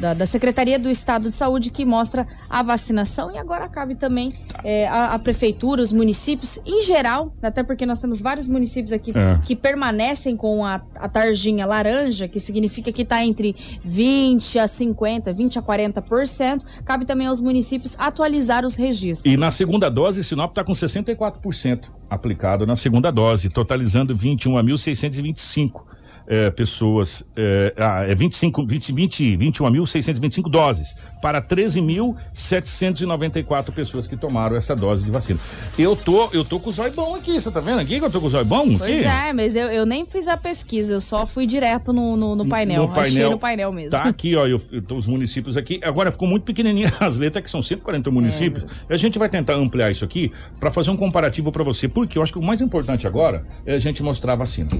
da, da Secretaria do Estado de Saúde que mostra a vacinação e agora cabe também é, a, a prefeitura, os municípios em geral, até porque nós temos vários municípios aqui É. que permanecem com a, a tarjinha laranja, que significa que está entre 20 a 50, 20 a 40%. Cabe também aos municípios atualizar os registros. E na segunda dose, Sinop está com 64% aplicado na segunda dose, totalizando 21.625 eh, pessoas, eh, ah, é 25, 20, 20, 21.625 doses para 13.794 pessoas que tomaram essa dose de vacina. Eu tô, eu tô com o zóio bom aqui, você tá vendo aqui que eu tô com o zóio bom? Pois aqui? é, mas eu, eu nem fiz a pesquisa, eu só fui direto no, no, no painel. no Achei painel. no painel mesmo. Tá aqui, ó, eu, eu tô os municípios aqui. Agora ficou muito pequenininha <laughs> as letras, que são 140 municípios. É. A gente vai tentar ampliar isso aqui para fazer um comparativo para você, porque eu acho que o mais importante agora é a gente mostrar a vacina.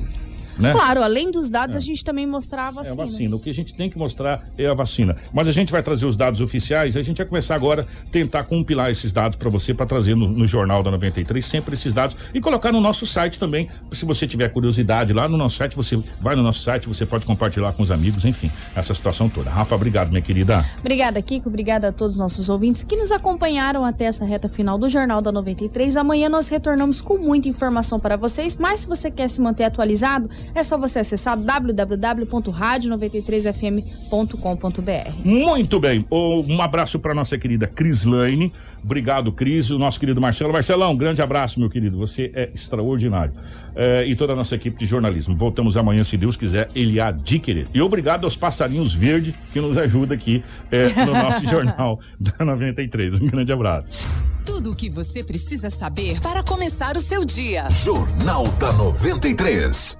Né? Claro, além dos dados, a gente também mostrava É assim. a vacina. O que a gente tem que mostrar é a vacina. Mas a gente vai trazer os dados oficiais. A gente vai começar agora a tentar compilar esses dados para você, para trazer no, no Jornal da 93, sempre esses dados. E colocar no nosso site também. Se você tiver curiosidade lá no nosso site, você vai no nosso site, você pode compartilhar com os amigos, enfim, essa situação toda. Rafa, obrigado, minha querida. Obrigada, Kiko. Obrigada a todos os nossos ouvintes que nos acompanharam até essa reta final do Jornal da 93. Amanhã nós retornamos com muita informação para vocês, mas se você quer se manter atualizado, é só você acessar www.radio93fm.com.br. Muito bem. Um abraço para nossa querida Cris Lane. Obrigado, Cris. O nosso querido Marcelo. Marcelão, um grande abraço, meu querido. Você é extraordinário. É, e toda a nossa equipe de jornalismo. Voltamos amanhã, se Deus quiser, ele há de querer. E obrigado aos passarinhos verdes que nos ajudam aqui é, no nosso <laughs> jornal da 93. Um grande abraço. Tudo o que você precisa saber para começar o seu dia. Jornal da 93.